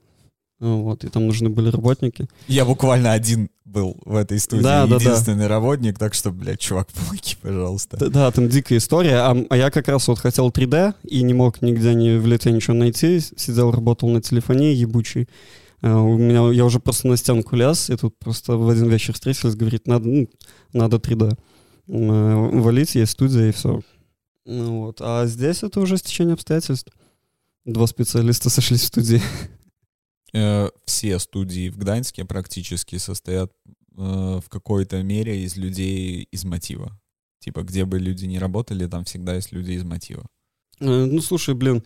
Вот, и там нужны были работники. Я буквально один был в этой студии, Да, да, да. единственный работник, так что, блядь, чувак, помоги, пожалуйста. Да, да, там дикая история. А, а я как раз вот хотел 3D и не мог нигде не в Литве ничего найти. Сидел, работал на телефоне ебучий. А, У меня, я уже просто на стенку лез, и тут просто в один вечер встретились, говорит, надо, ну, надо 3D э, валить, есть студия и все. Ну, вот. А здесь это уже стечение обстоятельств. Два специалиста сошлись в студии. Э, Все студии в Гданьске практически состоят э, в какой-то мере из людей из мотива. Типа, где бы люди не работали, там всегда есть люди из мотива. Э, Ну, слушай, блин, э,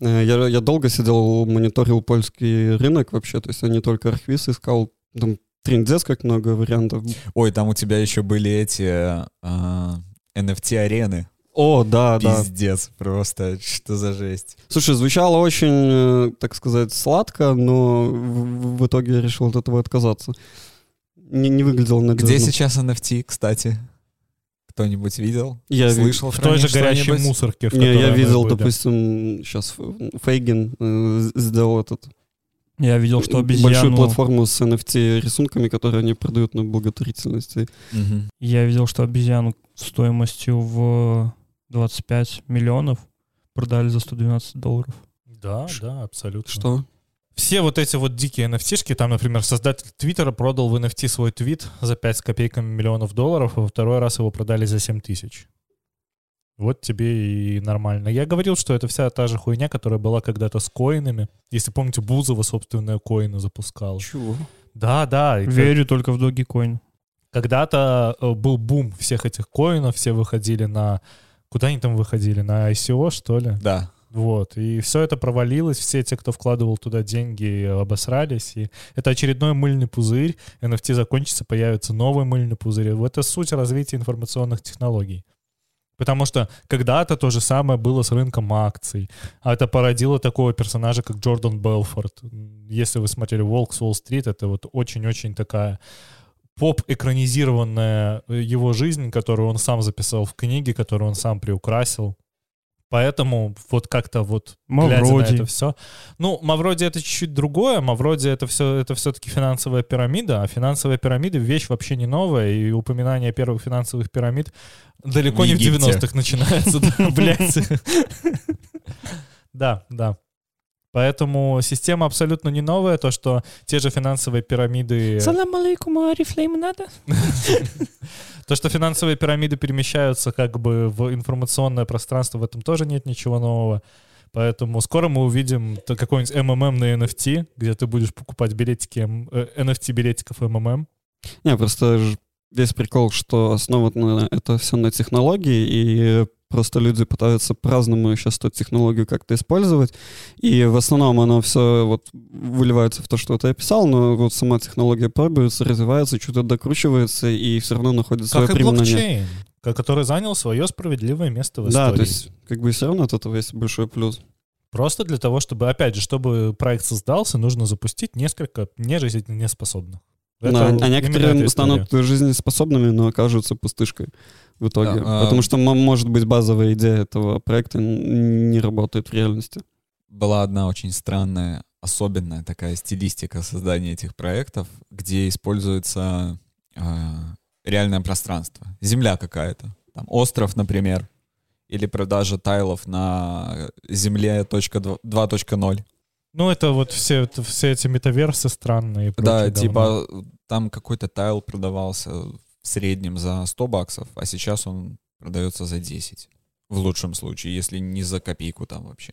я, я долго сидел, мониторил польский рынок вообще, то есть я не только архвиз искал, там трендец как много вариантов. Ой, там у тебя еще были эти а, NFT-арены. О, да, да. Пиздец, просто, что за жесть. Слушай, звучало очень, э, так сказать, сладко, но в, в итоге я решил от этого отказаться. Не, не выглядело надежно. Где сейчас NFT, кстати? Кто-нибудь видел? Я Слышал В той же что-нибудь? мусорке, в Не, я видел, были. допустим, сейчас Фейгин э, сделал этот я видел, что большую обезьяну... платформу с NFT рисунками, которые они продают на благотворительности. Мгм. Я видел, что обезьяну стоимостью в 25 миллионов продали за 112 долларов. Да, да, абсолютно. Что? Все вот эти вот дикие nft там, например, создатель Твиттера продал в NFT свой твит за 5 с копейками миллионов долларов, а во второй раз его продали за 7 тысяч. Вот тебе и нормально. Я говорил, что это вся та же хуйня, которая была когда-то с коинами. Если помните, Бузова собственные коины запускал. Чего? Да, да. и как- Верю только в Dogecoin. Когда-то э, был бум всех этих коинов, все выходили на... Куда они там выходили? На ICO, что ли? Да. Вот, и все это провалилось, все те, кто вкладывал туда деньги, обосрались, и это очередной мыльный пузырь, NFT закончится, появится новый мыльный пузырь. Вот это суть развития информационных технологий. Потому что когда-то то же самое было с рынком акций. А это породило такого персонажа, как Джордан Белфорд. Если вы смотрели «Волк с Уолл-стрит», это вот очень-очень такая поп-экранизированная его жизнь, которую он сам записал в книге, которую он сам приукрасил. Поэтому вот как-то вот глядя на Мавроди. это все. Ну, Мавроди это чуть-чуть другое. Мавроди это все это все-таки финансовая пирамида, а финансовая пирамида вещь вообще не новая, и упоминание первых финансовых пирамид далеко В не в Египте. 90-х начинается, блядь. Да, да. Поэтому система абсолютно не новая. То, что те же финансовые пирамиды... Салам алейкум, арифлейм надо? То, что финансовые пирамиды перемещаются как бы в информационное пространство, в этом тоже нет ничего нового. Поэтому скоро мы увидим какой-нибудь МММ на NFT, где ты будешь покупать билетики, м, э, NFT билетиков МММ. Не, просто весь прикол, что основано это все на технологии, и просто люди пытаются по-разному сейчас эту технологию как-то использовать, и в основном оно все вот выливается в то, что ты описал, но вот сама технология пробуется, развивается, что-то докручивается, и все равно находит свое Как применение. блокчейн, ко- который занял свое справедливое место в Да, истории. то есть как бы все равно от этого есть большой плюс. Просто для того, чтобы, опять же, чтобы проект создался, нужно запустить несколько нежизнеспособных. Это Да, а некоторые станут жизнеспособными, но окажутся пустышкой в итоге. Да, а- Потому что, м- может быть, базовая идея этого проекта не работает в реальности. Была одна очень странная, особенная такая стилистика создания этих проектов, где используется а, реальное пространство. Земля какая-то. Там остров, например. или продажа тайлов на земле точка дв- 2.0. Ну, это вот все, это- все эти метаверсы странные. и Да, прочее говно. типа там какой-то тайл продавался в среднем за 100 баксов, а сейчас он продается за 10. В лучшем случае, если не за копейку там вообще.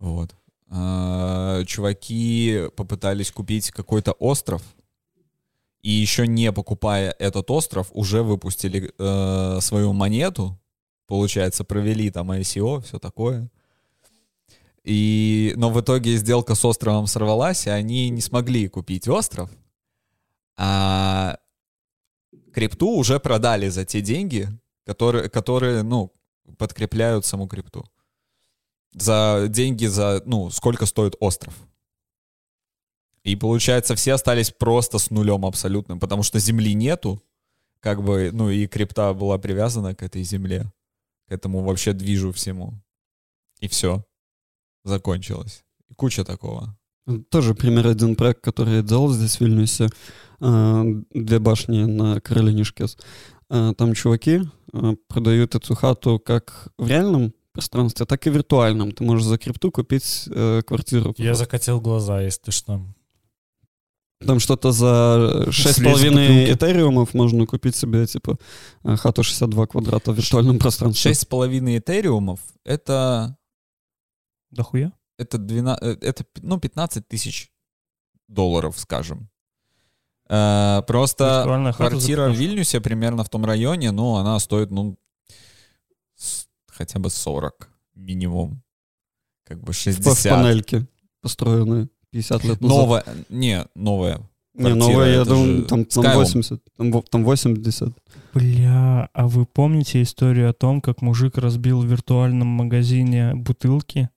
Вот. А, Чуваки попытались купить какой-то остров, и еще не покупая этот остров, уже выпустили э, свою монету. Получается, провели там ICO, все такое. И, но в итоге сделка с островом сорвалась, и они не смогли купить остров. А крипту уже продали за те деньги, которые, которые ну, подкрепляют саму крипту. За деньги за, ну, сколько стоит остров. И получается, все остались просто с нулем абсолютным, потому что земли нету, как бы, ну, и крипта была привязана к этой земле, к этому вообще движу всему. И все. Закончилось. И куча такого. Тоже пример один проект, который я делал здесь в Вильнюсе. А, Две башни на Каролине Шкес. А, Там чуваки а, продают эту хату как в реальном пространстве, так и в виртуальном. Ты можешь за крипту купить э, квартиру. Я закатил глаза, если что. Там что-то за Слезть с 6,5 бутылки. этериумов можно купить себе, типа, э, хату 62 квадрата в виртуальном пространстве. 6,5 этериумов — это, Дохуя? Это, 12, э, это ну, 15 тысяч долларов, скажем. Э, Просто квартира в 15. Вильнюсе примерно в том районе, ну, она стоит, ну, с- хотя бы 40 минимум. Как бы В 60. панельке построенные 50 лет назад. Новая, не, новая. Не, квартира, новая, я думаю, же там, там Skylum. 80, там, там 80. Бля, а вы помните историю о том, как мужик разбил в виртуальном магазине бутылки,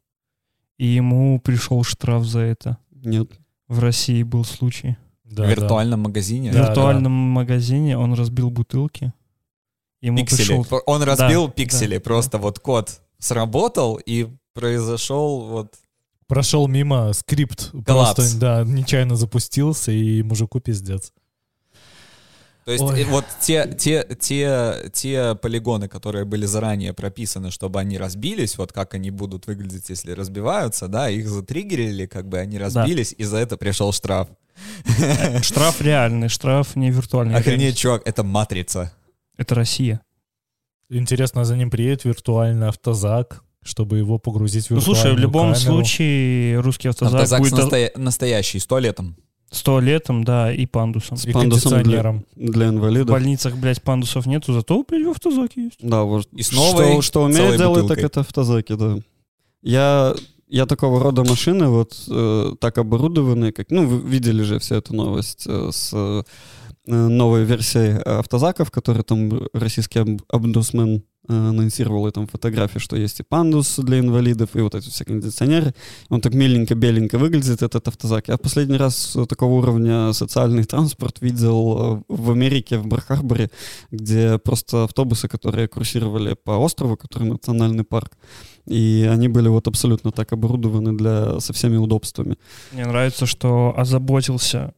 и ему пришел штраф за это? Нет. В России был случай. Да, в виртуальном магазине. В Да, виртуальном магазине он разбил бутылки. Ему Пиксели. пришел... Он разбил Да, пиксели, да, просто вот код сработал, и произошел вот... Прошел мимо скрипт. Коллапс. Просто, да, нечаянно запустился, и мужику пиздец. То есть Ой. э, вот те, те, те, те полигоны, которые были заранее прописаны, чтобы они разбились, вот как они будут выглядеть, если разбиваются, да, их затриггерили, как бы они разбились, и за это пришел штраф. Штраф реальный, штраф не виртуальный. Охренеть, чувак, это матрица. Это Россия. Интересно, за ним приедет виртуальный автозак, чтобы его погрузить в Ну виртуальную слушай, в любом камеру. случае русский автозак, Автозак будет настоя- настоящий, с туалетом. С туалетом, да, и пандусом. И пандусом для-. Для В инвалидов. больницах, блядь, пандусов нету, зато, блядь, в автозаке есть. Да, вот. И с новой что, что умеет делать, бутылкой. так это автозаки, да. Я, я такого рода машины, вот э, так оборудованные, как, ну, вы видели же всю эту новость э, с э, новой версией автозаков, которые там российский об- омбудсмен анонсировал, и там фотографии, что есть и пандус для инвалидов, и вот эти все кондиционеры. Он так миленько-беленько выглядит, этот автозак. Я последний раз э, такого уровня социальный транспорт видел э, в Америке, в Бар-Харборе, где просто автобусы, которые курсировали по острову, который национальный парк, и они были вот абсолютно так оборудованы для, со всеми удобствами. Мне нравится, что озаботился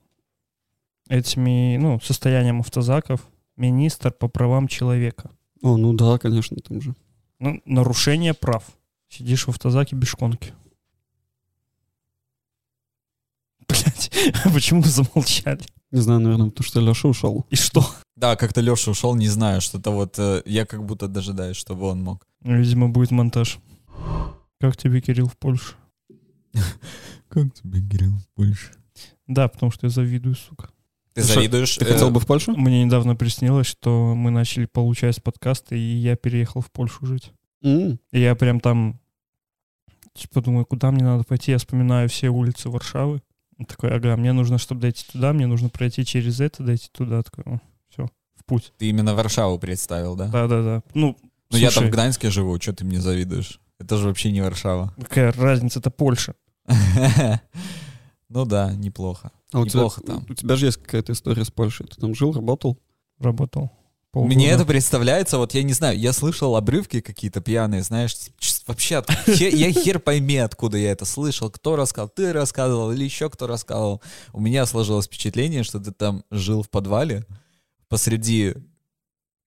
этими, ну, состоянием автозаков министр по правам человека. О, ну да, конечно, там же. Ну, нарушение прав. Сидишь в автозаке без шконки. Блять, почему вы замолчали? Не знаю, наверное, потому что Леша ушел. И что? Да, как-то Леша ушел, не знаю, что-то вот... э, я как будто дожидаюсь, чтобы он мог. Ну, Видимо, будет монтаж. Как тебе, Кирилл, в Польше? Как тебе, Кирилл, больше? Да, потому что я завидую, сука. Ты Что, завидуешь? Ты э, хотел бы в Польшу? Мне недавно приснилось, что мы начали получать подкасты, и я переехал в Польшу жить. М, И я прям там, типа, думаю, куда мне надо пойти? Я вспоминаю все улицы Варшавы. И Такой, ага, мне нужно, чтобы дойти туда, мне нужно пройти через это, дойти туда. Такой, все, в путь. Ты именно Варшаву представил, да? Да-да-да. Ну, Ну я там в Гданьске живу, что ты мне завидуешь? Это же вообще не Варшава. какая разница, это Польша. Ну да, неплохо. А у тебя, Неплохо там. у тебя же есть какая-то история с Польшей. Ты там жил, работал? Работал. полгода. Мне это представляется, вот я не знаю, я слышал обрывки какие-то пьяные, знаешь, ч- вообще, я хер пойми, откуда я это слышал, кто рассказал, ты рассказывал или еще кто рассказывал. У меня сложилось впечатление, что ты там жил в подвале посреди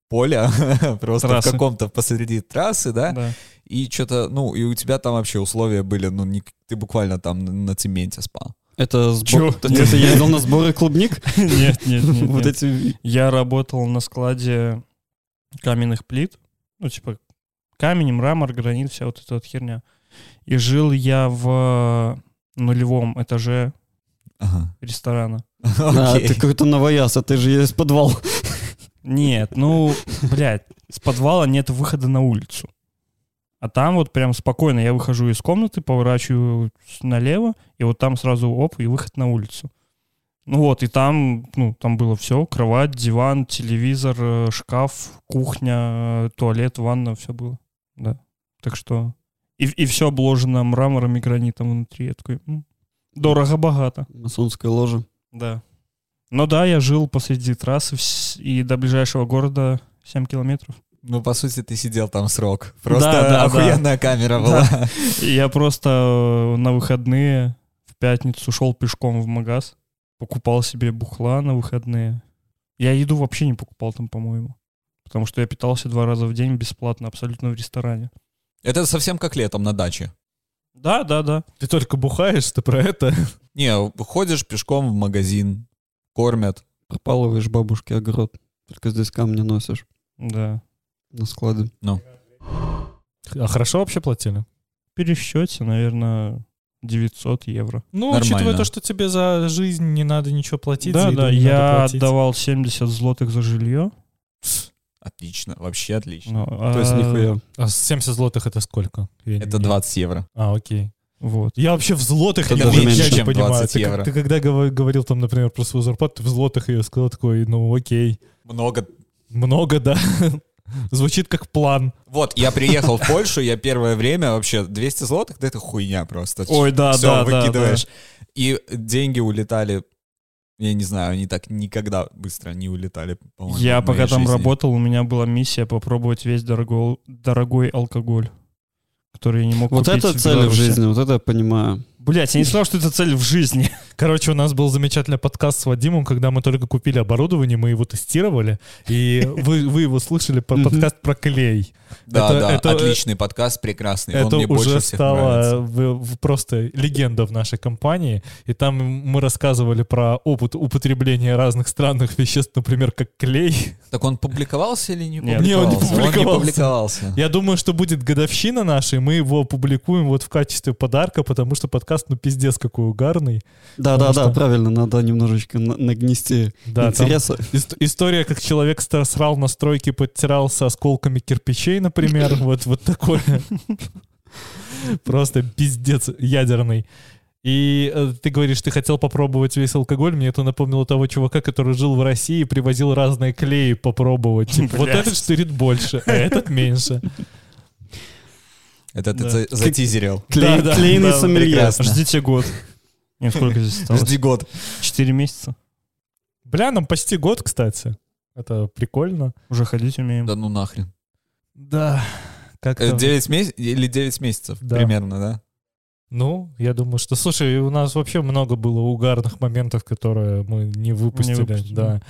поля, просто Трассы. в каком-то посреди трассы, да, Да. и что-то, ну, и у тебя там вообще условия были, ну, не, ты буквально там на цементе спал. Это сбор... Чё? Ты ты ездил на сборы клубник? Нет, нет, нет. Вот эти... Я работал на складе каменных плит. Ну, типа, камень, мрамор, гранит, вся вот эта вот херня. И жил я в нулевом этаже Ага. ресторана. А, ты какой-то новояз, а ты же есть подвал. Нет, ну, блядь, с подвала нет выхода на улицу. А там вот прям спокойно я выхожу из комнаты, поворачиваю налево, и вот там сразу оп, и выход на улицу. Ну вот, и там, ну, там было все, кровать, диван, телевизор, э, шкаф, кухня, э, туалет, ванна, все было, да. Так что... И, и все обложено мрамором и гранитом внутри. Я такой, дорого-богато. Масонская ложа. Да. Ну да, я жил посреди трассы и до ближайшего города 7 километров. Ну, по сути, ты сидел там срок. Просто Да, да, охуенная камера была. И я просто э, на выходные пятницу шел пешком в магаз, покупал себе бухла на выходные. Я еду вообще не покупал там, по-моему. Потому что я питался два раза в день бесплатно, абсолютно в ресторане. Это совсем как летом на даче. Да, да, да. Ты только бухаешь, ты про это? Не, ходишь пешком в магазин, кормят. Пропалываешь бабушке огород. Только здесь камни носишь Да. на склады. А хорошо вообще платили? В пересчете, наверное, 900 евро. Ну, Нормально. учитывая то, что тебе за жизнь не надо ничего платить, да, да, не я отдавал 70 злотых за жилье. Отлично, вообще отлично. Ну, То есть а, нихуя. А 70 злотых это сколько? Я не- Это не- 20 евро. А, окей. Вот. Я вообще в злотых Это не, даже я меньше, не чем понимаю. 20 Ты, евро. ты когда гов- говорил там, например, про свою зарплату, ты в злотых ее сказал такой, ну окей. Много. Много, да. Звучит как план. Вот, я приехал в Польшу, я первое время вообще 200 злотых, да это хуйня просто. Ой, да, Всё, да, да, выкидываешь. И деньги улетали, я не знаю, они так никогда быстро не улетали, по-моему. Я в пока там жизни. работал, у меня была миссия попробовать весь дорогой, дорогой алкоголь, который я не мог Вот купить это в цель в Беларуси. жизни, вот это я понимаю. Блять, я не сказал, что это цель в жизни. Короче, у нас был замечательный подкаст с Вадимом, когда мы только купили оборудование, мы его тестировали, и вы, вы его слышали, по- подкаст про клей. Да, Это- да, это- отличный подкаст, прекрасный. Он Это мне больше уже всех стало нравится. в- в- просто легенда в нашей компании. И там мы рассказывали про опыт употребления разных странных веществ, например, как клей. Так он публиковался или не Нет. Не, он не публиковался? Он не публиковался. публиковался. Я думаю, что будет годовщина наша, и мы его опубликуем вот в качестве подарка, потому что подкаст, ну, пиздец какой угарный. Да-да-да, Потому что- правильно, надо немножечко на- нагнести Да, интереса. ис- история, как человек срал на стройке, подтирался осколками кирпичей, например, вот, вот такое. Просто пиздец ядерный. И э, ты говоришь, ты хотел попробовать весь алкоголь. Мне это напомнило того чувака, который жил в России и привозил разные клеи попробовать. Типа, вот этот штырит больше, а этот меньше. Это ты Да. за- затизерил. Клей- Да, да, Клейный да, сомелье. Ждите год. Нет, сколько здесь осталось? Жди год. Четыре месяца. Бля, нам почти год, кстати. Это прикольно. Уже ходить умеем. Да ну нахрен. Да. Как Э, 9 месяцев или 9 месяцев Да. примерно, да? Ну, я думаю, что... Слушай, у нас вообще много было угарных моментов, которые мы не выпустили. выпустили. Да.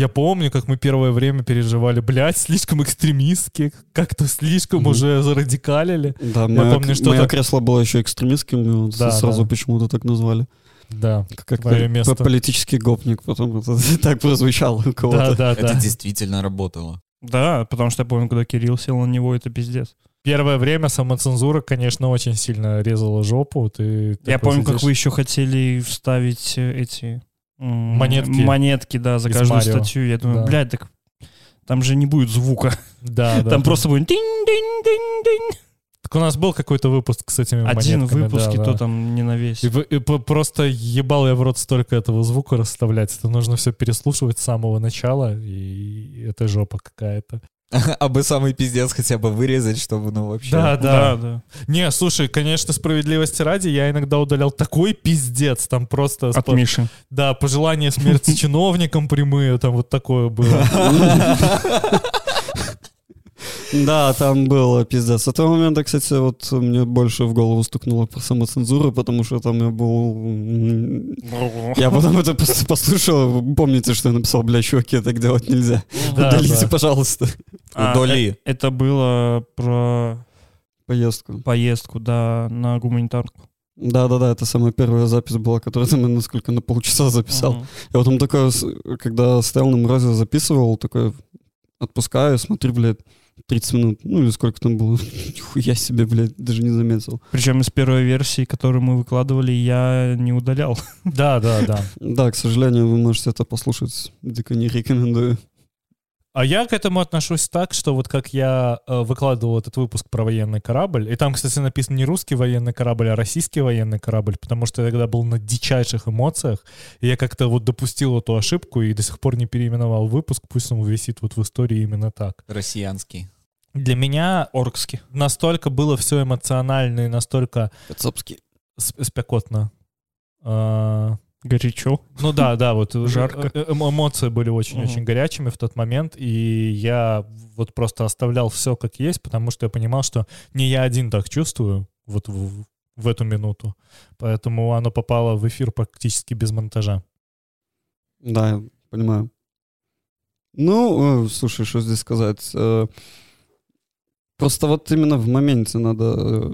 Я помню, как мы первое время переживали, блядь, слишком экстремистски, как-то слишком Мгм. уже зарадикалили. Да, мое, помню, что мое так- кресло было еще экстремистским, и вот Да, сразу да. почему-то так назвали. Да, Как Твое место. политический гопник, потом это так прозвучало у да, кого-то. да, Это да. действительно работало. Да, потому что я помню, когда Кирилл сел на него, это пиздец. Первое время самоцензура, конечно, очень сильно резала жопу. Ты Я такой помню, как сидишь- вы еще хотели вставить э, эти... Монетки. Монетки, да, за каждую Марио. статью. Я думаю, Да. блядь, так там же не будет звука. Да, да. Там просто будет динь-динь-динь-динь. Так у нас был какой-то выпуск с этими Один монетками, выпуск, да, и да. то там не на весь. И, и по- просто ебал я в рот столько этого звука расставлять. Это нужно все переслушивать с самого начала, и это жопа какая-то. А бы самый пиздец хотя бы вырезать, чтобы, ну, вообще... Да, Да, да. да. Не, слушай, конечно, справедливости ради, я иногда удалял такой пиздец, там просто... От спо- Миши. Да, пожелания смерти чиновникам прямые, там вот такое было. Да, там было пиздец. С этого момента, кстати, вот мне больше в голову стукнуло про самоцензуру, потому что там я был... Я потом это просто послушал. Помните, что я написал, бля, чуваки, так делать нельзя. Да, Удалите, да. пожалуйста, А, Удали. э- Это было про поездку. поездку, да, на гуманитарку. Да-да-да, это самая первая запись была, которую я насколько на полчаса записал. Мгм. Я потом такой, когда стоял на морозе, записывал, такой отпускаю, смотрю, блядь, 30 минут, ну или сколько там было, хуя себе, блядь, даже не заметил. Причем из первой версии, которую мы выкладывали, я не удалял. Да, да, да. Да, к сожалению, вы можете это послушать, дико не рекомендую. А я к этому отношусь так, что вот как я э, выкладывал этот выпуск про военный корабль, и там, кстати, написано не русский военный корабль, а российский военный корабль, потому что я тогда был на дичайших эмоциях, и я как-то вот допустил эту ошибку и до сих пор не переименовал выпуск, пусть он висит вот в истории именно так. Россиянский. Для меня Оркски. настолько было все эмоционально и настолько Кацапский. сп- спекотно. А, Горячо. Ну да, да, вот Жарко. э- э- эмоции были очень-очень горячими в тот момент, и я вот просто оставлял все как есть, потому что я понимал, что не я один так чувствую вот в, в эту минуту, поэтому оно попало в эфир практически без монтажа. Да, я понимаю. Ну, э, слушай, что здесь сказать? Э, Просто вот именно в моменте надо э,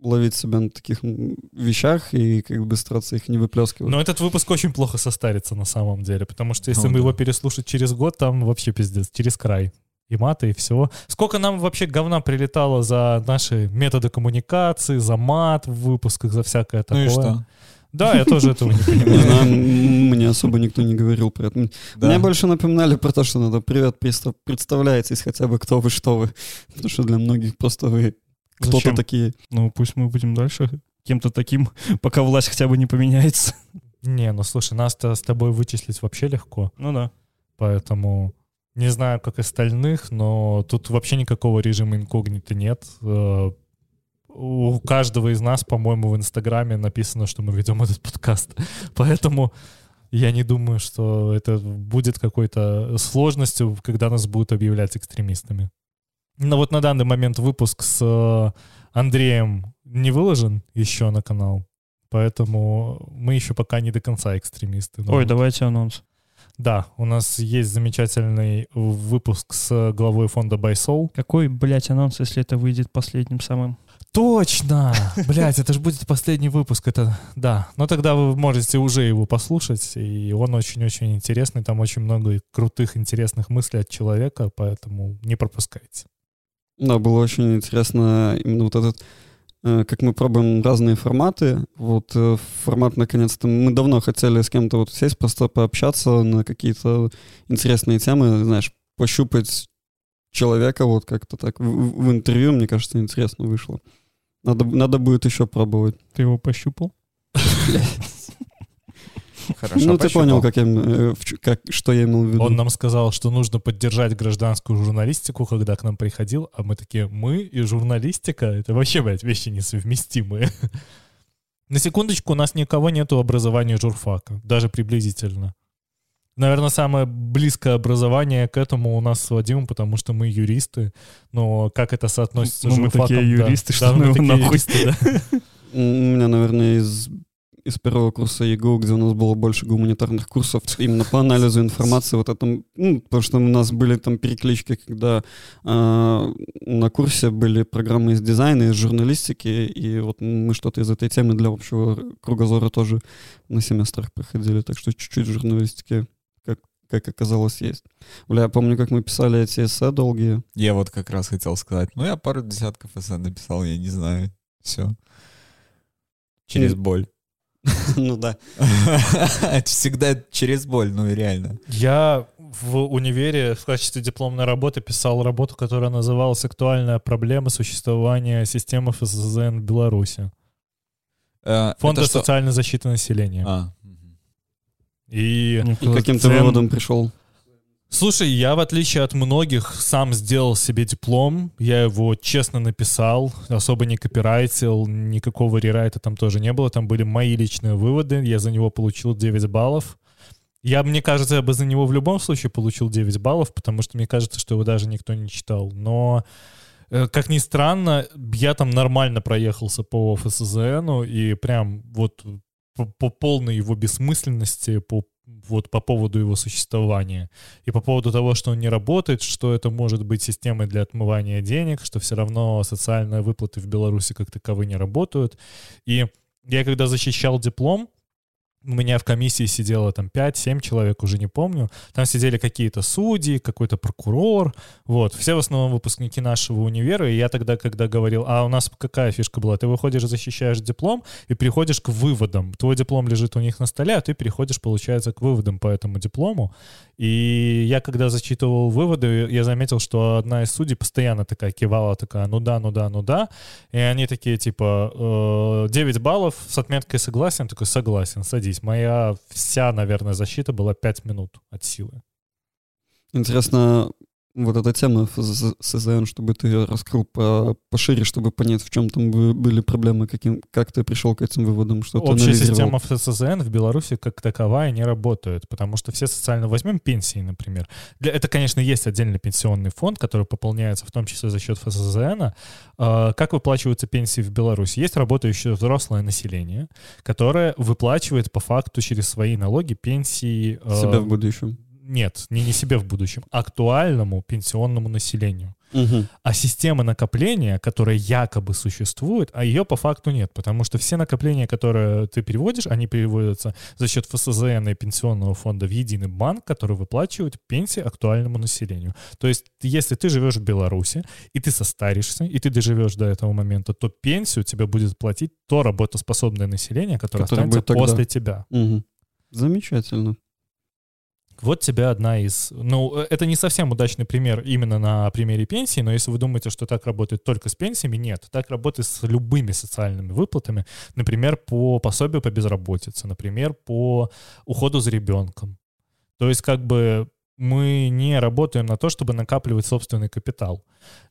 ловить себя на таких вещах и как бы стараться их не выплескивать. Но этот выпуск очень плохо состарится на самом деле, потому что если Ну мы да. его переслушать через год, там вообще пиздец, через край. И маты, и всего. Сколько нам вообще говна прилетало за наши методы коммуникации, за мат в выпусках, за всякое Ну такое. и что? Да, я тоже этого не Не понимаю. знаю, мне особо никто не говорил про это. Да. Мне больше напоминали про то, что надо «Привет, представляйтесь хотя бы, кто вы, что вы». Потому что для многих просто вы кто-то Зачем? такие. Ну, пусть мы будем дальше кем-то таким, пока власть хотя бы не поменяется. Не, ну слушай, нас-то с тобой вычислить вообще легко, Ну да. поэтому не знаю, как остальных, но тут вообще никакого режима инкогнито нет. Э, У каждого из нас, по-моему, в Инстаграме написано, что мы ведем этот подкаст. Поэтому я не думаю, что это будет какой-то сложностью, когда нас будут объявлять экстремистами. Но вот на данный момент выпуск с э, Андреем не выложен еще на канал, поэтому мы еще пока не до конца экстремисты. Ой, вот- давайте анонс. Да, у нас есть замечательный выпуск с главой фонда Байсол. Какой, блядь, анонс, если это выйдет последним самым? Точно! Блять, это же будет последний выпуск, это да. Но тогда вы можете уже его послушать, и он очень-очень интересный, там очень много крутых, интересных мыслей от человека, поэтому не пропускайте. Да, было очень интересно именно вот этот, э, как мы пробуем разные форматы. Вот э, формат, наконец-то, мы давно хотели с кем-то вот сесть, просто пообщаться на какие-то интересные темы, знаешь, пощупать человека вот как-то так в, в интервью, мне кажется, интересно вышло. Надо, надо будет еще пробовать. Ты его пощупал? Хорошо, ну, ты понял, как я, э, как, что я имел в виду. Он нам сказал, что нужно поддержать гражданскую журналистику, когда к нам приходил, а мы такие, мы и журналистика, это вообще, блядь, вещи несовместимые. На секундочку, у нас никого нету образования журфака, даже приблизительно. Наверное, самое близкое образование к этому у нас с Вадимом, потому что мы юристы, но как это соотносится Ну, с мы журфаком? такие да. юристы, Да, что мы ну его такие нахуй. юристы, да. У меня, наверное, из, из первого курса ЕГУ, где у нас было больше гуманитарных курсов, именно по анализу информации, вот этом, ну, потому что у нас были там переклички, когда э, на курсе были программы из дизайна, из журналистики, и вот мы что-то из этой темы для общего кругозора тоже на семестрах проходили, так что чуть-чуть журналистики, как, оказалось, есть. Бля, я помню, как мы писали эти эссе долгие. Я вот как раз хотел сказать. Ну, я пару десятков эссе написал, я не знаю. Все. Через боль. ну да. Всегда через боль, ну и реально. Я в универе в качестве дипломной работы писал работу, которая называлась «Актуальная проблема существования системы ФСЗН в Беларуси». Э, Фонда это социальной защиты населения. А. И, И каким ты Цен- выводом пришел? Слушай, я в отличие от многих сам сделал себе диплом. Я его честно написал, особо не копирайтил, никакого рерайта там тоже не было. Там были мои личные выводы. Я за него получил 9 баллов. Я, мне кажется, я бы за него в любом случае получил 9 баллов, потому что мне кажется, что его даже никто не читал. Но, э, как ни странно, я там нормально проехался по ФСЗНу, и прям вот по, по полной его бессмысленности, по вот по поводу его существования и по поводу того, что он не работает, что это может быть системой для отмывания денег, что все равно социальные выплаты в Беларуси как таковые не работают. И я когда защищал диплом, у меня в комиссии сидело там 5-7 человек, уже не помню. Там сидели какие-то судьи, какой-то прокурор. Вот. Все в основном выпускники нашего универа. И я тогда, когда говорил, а у нас какая фишка была? Ты выходишь, защищаешь диплом и приходишь к выводам. Твой диплом лежит у них на столе, а ты переходишь, получается, к выводам по этому диплому. И я, когда зачитывал выводы, я заметил, что одна из судей постоянно такая кивала, такая, ну да, ну да, ну да. И они такие, типа, 9 «Э, баллов с отметкой согласен. Такой, согласен, садись. Моя вся, наверное, защита была 5 минут от силы. Интересно, вот эта тема СЗН, чтобы ты ее раскрыл по, пошире, чтобы понять, в чем там были проблемы, каким, как ты пришел к этим выводам, что Общая система ФСЗН в Беларуси как таковая не работает, потому что все социально... Возьмем пенсии, например. Для, это, конечно, есть отдельный пенсионный фонд, который пополняется в том числе за счет ФСЗН. А, как выплачиваются пенсии в Беларуси? Есть работающее взрослое население, которое выплачивает по факту через свои налоги пенсии... Себя в будущем нет, не, не себе в будущем, актуальному пенсионному населению. Угу. А система накопления, которая якобы существует, а ее по факту нет, потому что все накопления, которые ты переводишь, они переводятся за счет ФСЗН и пенсионного фонда в единый банк, который выплачивает пенсии актуальному населению. То есть, если ты живешь в Беларуси, и ты состаришься, и ты доживешь до этого момента, то пенсию тебе будет платить то работоспособное население, которое, которое останется после тебя. Угу. Замечательно. Вот тебе одна из... Ну, э, это не совсем удачный пример именно на примере пенсии, но если вы думаете, что так работает только с пенсиями, нет. Так работает с любыми социальными выплатами. Например, по пособию по безработице, например, по уходу за ребенком. То есть как бы мы не работаем на то, чтобы накапливать собственный капитал.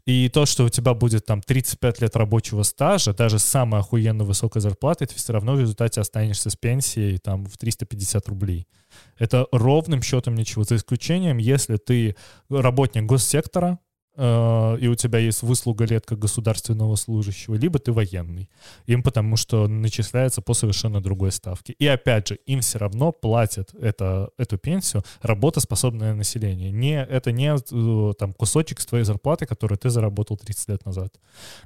И то, что у тебя будет там 35 лет рабочего стажа, даже с самой охуенно высокой зарплатой, ты все равно в результате останешься с пенсией там в 350 рублей. Это ровным счетом ничего, за исключением, если ты работник госсектора, и у тебя есть выслуга лет как государственного служащего, либо ты военный. Им потому что начисляется по совершенно другой ставке. И опять же, им все равно платят это, эту пенсию работоспособное население. Не, это не э, там, кусочек с твоей зарплаты, который ты заработал 30 лет назад.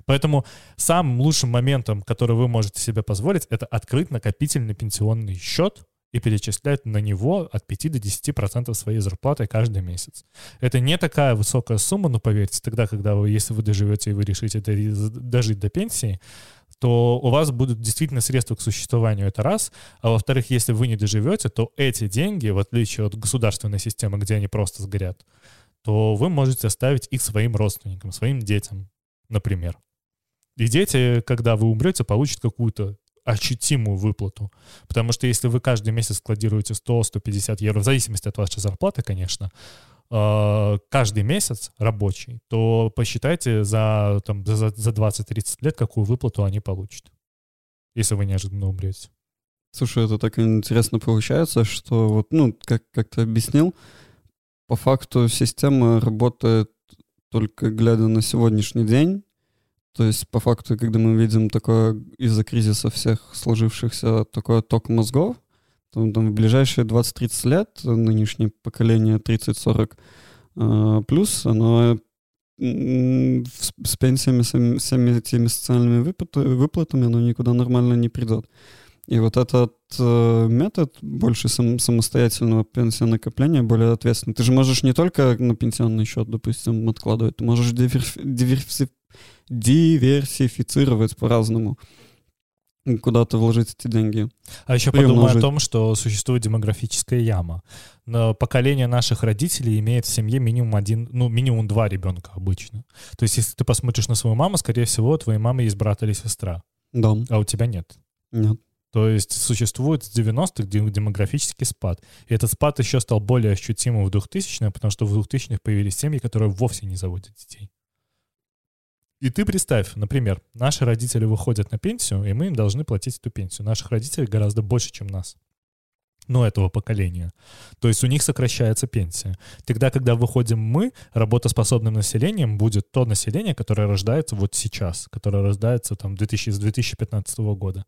Поэтому самым лучшим моментом, который вы можете себе позволить, это открыть накопительный пенсионный счет, и перечислять на него от 5 до 10% своей зарплаты каждый месяц. Это не такая высокая сумма, но поверьте, тогда, когда вы, если вы доживете и вы решите дожить до пенсии, то у вас будут действительно средства к существованию, это раз. А во-вторых, если вы не доживете, то эти деньги, в отличие от государственной системы, где они просто сгорят, то вы можете оставить их своим родственникам, своим детям, например. И дети, когда вы умрете, получат какую-то ощутимую выплату. Потому что если вы каждый месяц складируете 100-150 евро, в зависимости от вашей зарплаты, конечно, э, каждый месяц рабочий, то посчитайте за, там, за, за 20-30 лет, какую выплату они получат, если вы неожиданно умрете. Слушай, это так интересно получается, что вот, ну, как, как ты объяснил, по факту система работает только глядя на сегодняшний день, то есть, по факту, когда мы видим такое из-за кризиса всех сложившихся такой ток мозгов, то там, в ближайшие 20-30 лет нынешнее поколение 30-40 э, плюс, оно с пенсиями, с всеми этими социальными выплатами, оно никуда нормально не придет. И вот этот э, метод больше сам, самостоятельного пенсионного накопления, более ответственный. Ты же можешь не только на пенсионный счет, допустим, откладывать, ты можешь диверси, диверси, диверсифицировать по-разному куда-то вложить эти деньги. А еще подумай о том, что существует демографическая яма. Но поколение наших родителей имеет в семье минимум один, ну, минимум два ребенка обычно. То есть, если ты посмотришь на свою маму, скорее всего, у твоей мамы есть брат или сестра. Да. А у тебя нет. Нет. То есть существует с 90-х демографический спад. И этот спад еще стал более ощутимым в 2000-х, потому что в 2000-х появились семьи, которые вовсе не заводят детей. И ты представь, например, наши родители выходят на пенсию, и мы им должны платить эту пенсию. Наших родителей гораздо больше, чем нас. ну, этого поколения, то есть у них сокращается пенсия. Тогда, когда выходим мы, работоспособным населением будет то население, которое рождается вот сейчас, которое рождается там 2000, с 2015 года.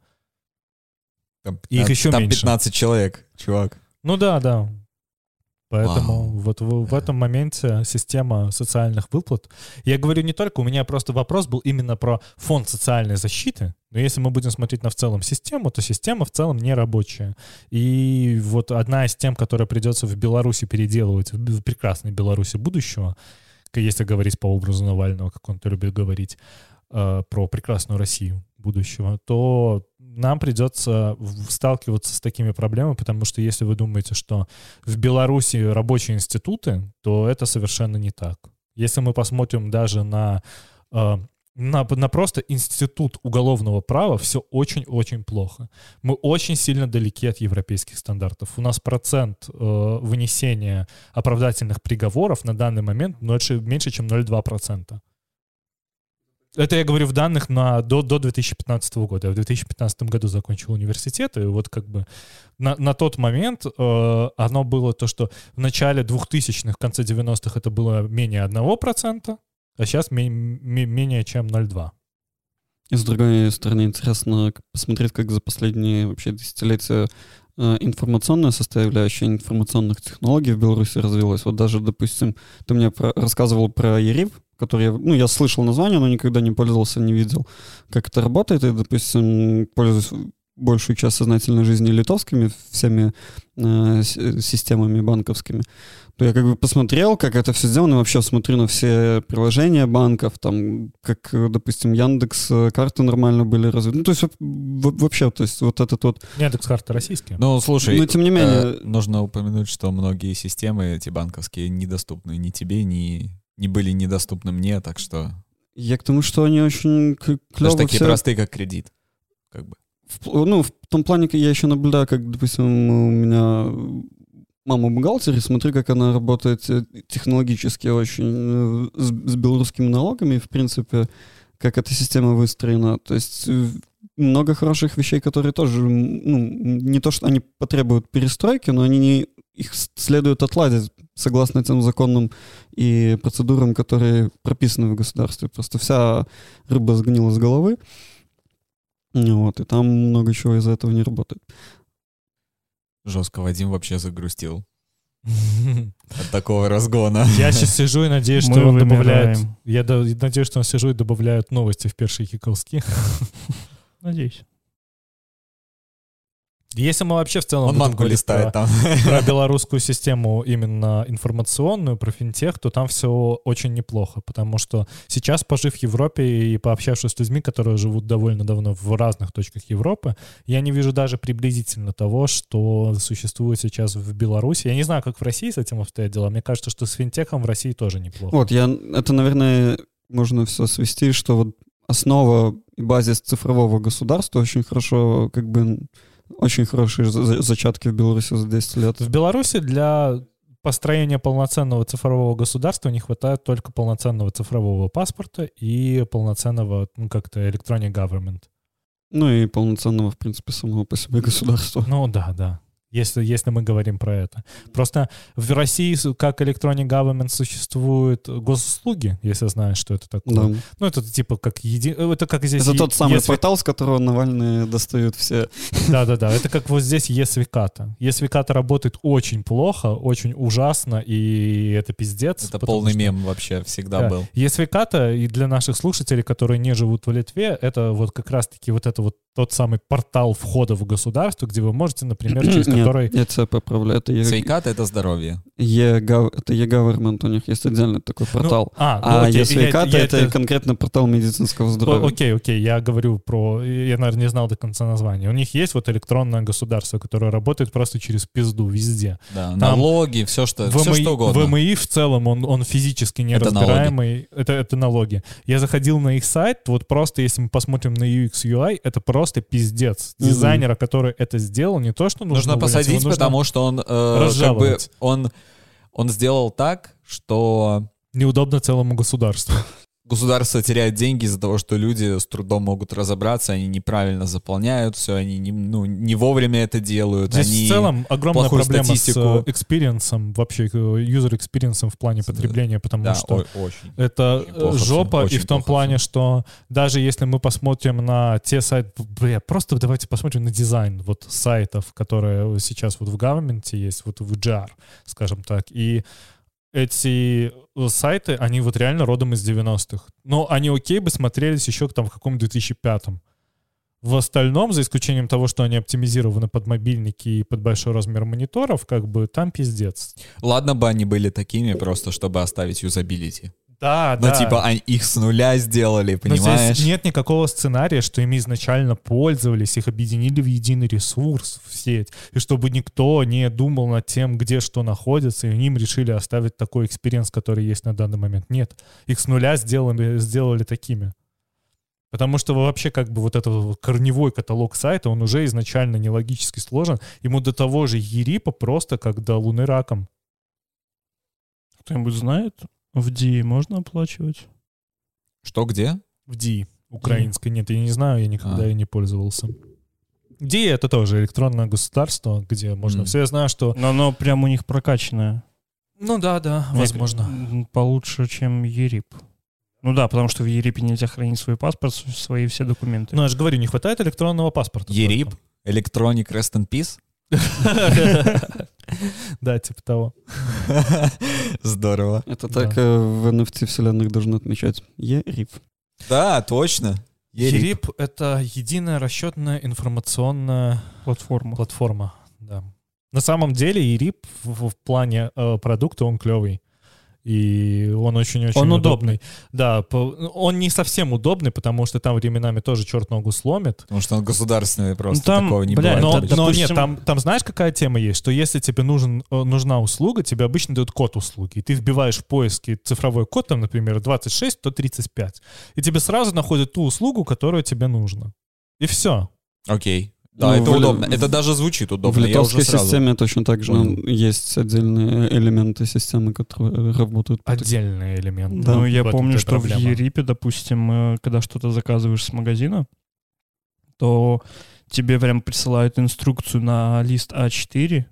Там, Их 15 еще там меньше. 15 человек, чувак. Ну да, да. Поэтому Вау. вот в, в этом моменте система социальных выплат. Я говорю не только, у меня просто вопрос был именно про фонд социальной защиты. Но если мы будем смотреть на в целом систему, то система в целом не рабочая. И вот одна из тем, которая придется в Беларуси переделывать, в прекрасной Беларуси будущего, если говорить по образу Навального, как он-то любит говорить, э, про прекрасную Россию будущего, то нам придется сталкиваться с такими проблемами, потому что если вы думаете, что в Беларуси рабочие институты, то это совершенно не так. Если мы посмотрим даже на, э, на, на просто институт уголовного права, все очень-очень плохо. Мы очень сильно далеки от европейских стандартов. У нас процент э, вынесения оправдательных приговоров на данный момент больше, меньше, чем 0,2%. Это я говорю в данных на, до, до 2015 года. Я в 2015 году закончил университет, и вот как бы на, на тот момент э, оно было то, что в начале 2000-х, в конце 90-х это было менее 1%, а сейчас ме- ме- менее чем 0,2%. И с другой стороны, интересно посмотреть, как за последние вообще десятилетия э, информационная составляющая информационных технологий в Беларуси развилась. Вот даже, допустим, ты мне про- рассказывал про ЕРИВ, который, я, ну, я слышал название, но никогда не пользовался, не видел, как это работает. И, допустим, пользуюсь большую часть сознательной жизни литовскими всеми э, с- системами банковскими, то я как бы посмотрел, как это все сделано, и вообще смотрю на все приложения банков, там, как, э, допустим, Яндекс, э, карты нормально были развиты. Ну, то есть вообще, то есть вот этот вот... Яндекс карты российские. Ну, слушай, Но тем не менее... э, нужно упомянуть, что многие системы эти банковские недоступны ни тебе, ни не были недоступны мне, так что Я к тому, что они очень к- даже клево такие все... простые, как кредит. Как бы. В- ну, в том плане, я еще наблюдаю, как, допустим, у меня мама бухгалтер, и смотрю, как она работает э, технологически очень э, с, с белорусскими налогами, в принципе, как эта система выстроена. То есть э, много хороших вещей, которые тоже, ну, не то, что они потребуют перестройки, но они не, их следует отладить согласно тем законам и процедурам, которые прописаны в государстве. Просто вся рыба сгнила с головы. Вот, и там много чего из-за этого не работает. Жестко Вадим вообще загрустил от такого разгона. Я сейчас сижу и надеюсь, что Мы он добавляет... Я надеюсь, что он сижу и добавляет новости в первые киковские. Надеюсь. Если мы вообще в целом Он мангу листает про, там. про белорусскую систему именно информационную, про финтех, то там все очень неплохо, потому что сейчас, пожив в Европе и пообщавшись с людьми, которые живут довольно давно в разных точках Европы, я не вижу даже приблизительно того, что существует сейчас в Беларуси. Я не знаю, как в России с этим обстоят дела. Мне кажется, что с финтехом в России тоже неплохо. Вот, я, это, наверное, можно все свести, что вот основа и базис цифрового государства очень хорошо, как бы, очень хорошие за- за- зачатки в Беларуси за 10 лет. В Беларуси для построения полноценного цифрового государства не хватает только полноценного цифрового паспорта и полноценного, ну, как-то electronic government. Ну и полноценного, в принципе, самого по себе государства. Ну да, да. Если, если мы говорим про это. Просто в России, как Electronic Government, существуют госуслуги, если знаешь, что это такое. Да. Ну, это типа как еди... Это как здесь... Это е- тот самый ЕСВ портал, с которого Навальные достают все. Да-да-да, это как вот здесь Есвиката. Есвиката работает очень плохо, очень ужасно, и это пиздец. Это полный что- мем вообще всегда Да. был. Есвиката, и для наших слушателей, которые не живут в Литве, это вот как раз-таки вот это вот тот самый портал входа в государство, где вы можете, например, через который... я тебя поправляю. Это Е- Сейкат — это здоровье. Е-гав- это e-government, у них есть отдельный такой Ну, портал. а, ну, А окей, я это конкретно портал медицинского О, здоровья. Окей, окей, я говорю про... Я, наверное, не знал до конца названия. У них есть вот электронное государство, которое работает просто через пизду везде. Да, Там налоги, все что, все ВМИ, что угодно. ВМИ в целом, он, он физически Это неразбираемый. Это, это налоги. Я заходил на их сайт, вот просто если мы посмотрим на UX, UI, это просто пиздец. Дизайнера, который это сделал, не то, что нужно Нужно посадить, потому что он э, как бы он он сделал так, что Неудобно целому государству. Государство теряет деньги из-за того, что люди с трудом могут разобраться, они неправильно заполняют все, они не, ну, не вовремя это делают. Здесь они... в целом огромная проблема статистику. с experience ом, вообще user experience ом в плане потребления, потому Да, что о- очень. это Очень плохо э, жопа, всё, и очень в том плане, что даже если мы посмотрим на те сайты, бля, просто давайте посмотрим на дизайн вот сайтов, которые сейчас вот в government есть, вот в GR, скажем так, и эти э, сайты, они вот реально родом из 90-х. Но они окей бы смотрелись еще там в каком 2005-м. В остальном, за исключением того, что они оптимизированы под мобильники и под большой размер мониторов, как бы там пиздец. Ладно бы они были такими, просто чтобы оставить юзабилити. Да, Ну, типа, они их с нуля сделали, Но понимаешь? здесь нет никакого сценария, что ими изначально пользовались, их объединили в единый ресурс, в сеть, и чтобы никто не думал над тем, где что находится, и им решили оставить такой experience, который есть на данный момент. Нет, их с нуля сделали, сделали такими. Потому что вообще как бы вот этот вот корневой каталог сайта, он уже изначально нелогически сложен. Ему до того же Ерипа просто как до луны раком. Кто-нибудь знает? В Ди можно оплачивать? Что, где? В Ди украинской нет, я не знаю, я никогда А. и не пользовался. Ди это тоже электронное государство, где можно М. все. Я знаю, что... Но оно прям у них прокачанное. Ну да, да, Мне возможно. м, Получше, чем Ерип. Ну да, потому что в Ерипе нельзя хранить свой паспорт, свои все документы. Ну, я же говорю, не хватает электронного паспорта. Ерип? Electronic Rest in Peace? Да, типа того. Здорово. Это так э, в NFT вселенных должны отмечать. Ериф. Да, точно. Ерип. Ерип — это единая расчетная информационная Платформа. платформа. Да. На самом деле Ерип в, в плане э, продукта он клевый. И он очень-очень Он удобный. удобный. Да, по- он не совсем удобный, потому что там временами тоже черт ногу сломит. Потому что он государственный, просто там, такого не бля, бывает. Но, это, но нет, там, там знаешь, какая тема есть? Что если тебе нужен, э, нужна услуга, тебе обычно дают код услуги. И ты вбиваешь в поиске цифровой код, там, например, 26, 135. И тебе сразу находят ту услугу, которая тебе нужна. И все. Окей. Да, Ну, это в удобно. Это даже звучит В удобно. Я литовской сразу... системе точно так же ну, есть отдельные элементы системы, которые работают. по так- Отдельный элемент. Да, ну, я в этом-то помню, что в проблема. Ерипе, допустим, э, когда что-то заказываешь с магазина, то тебе прям присылают инструкцию на лист А4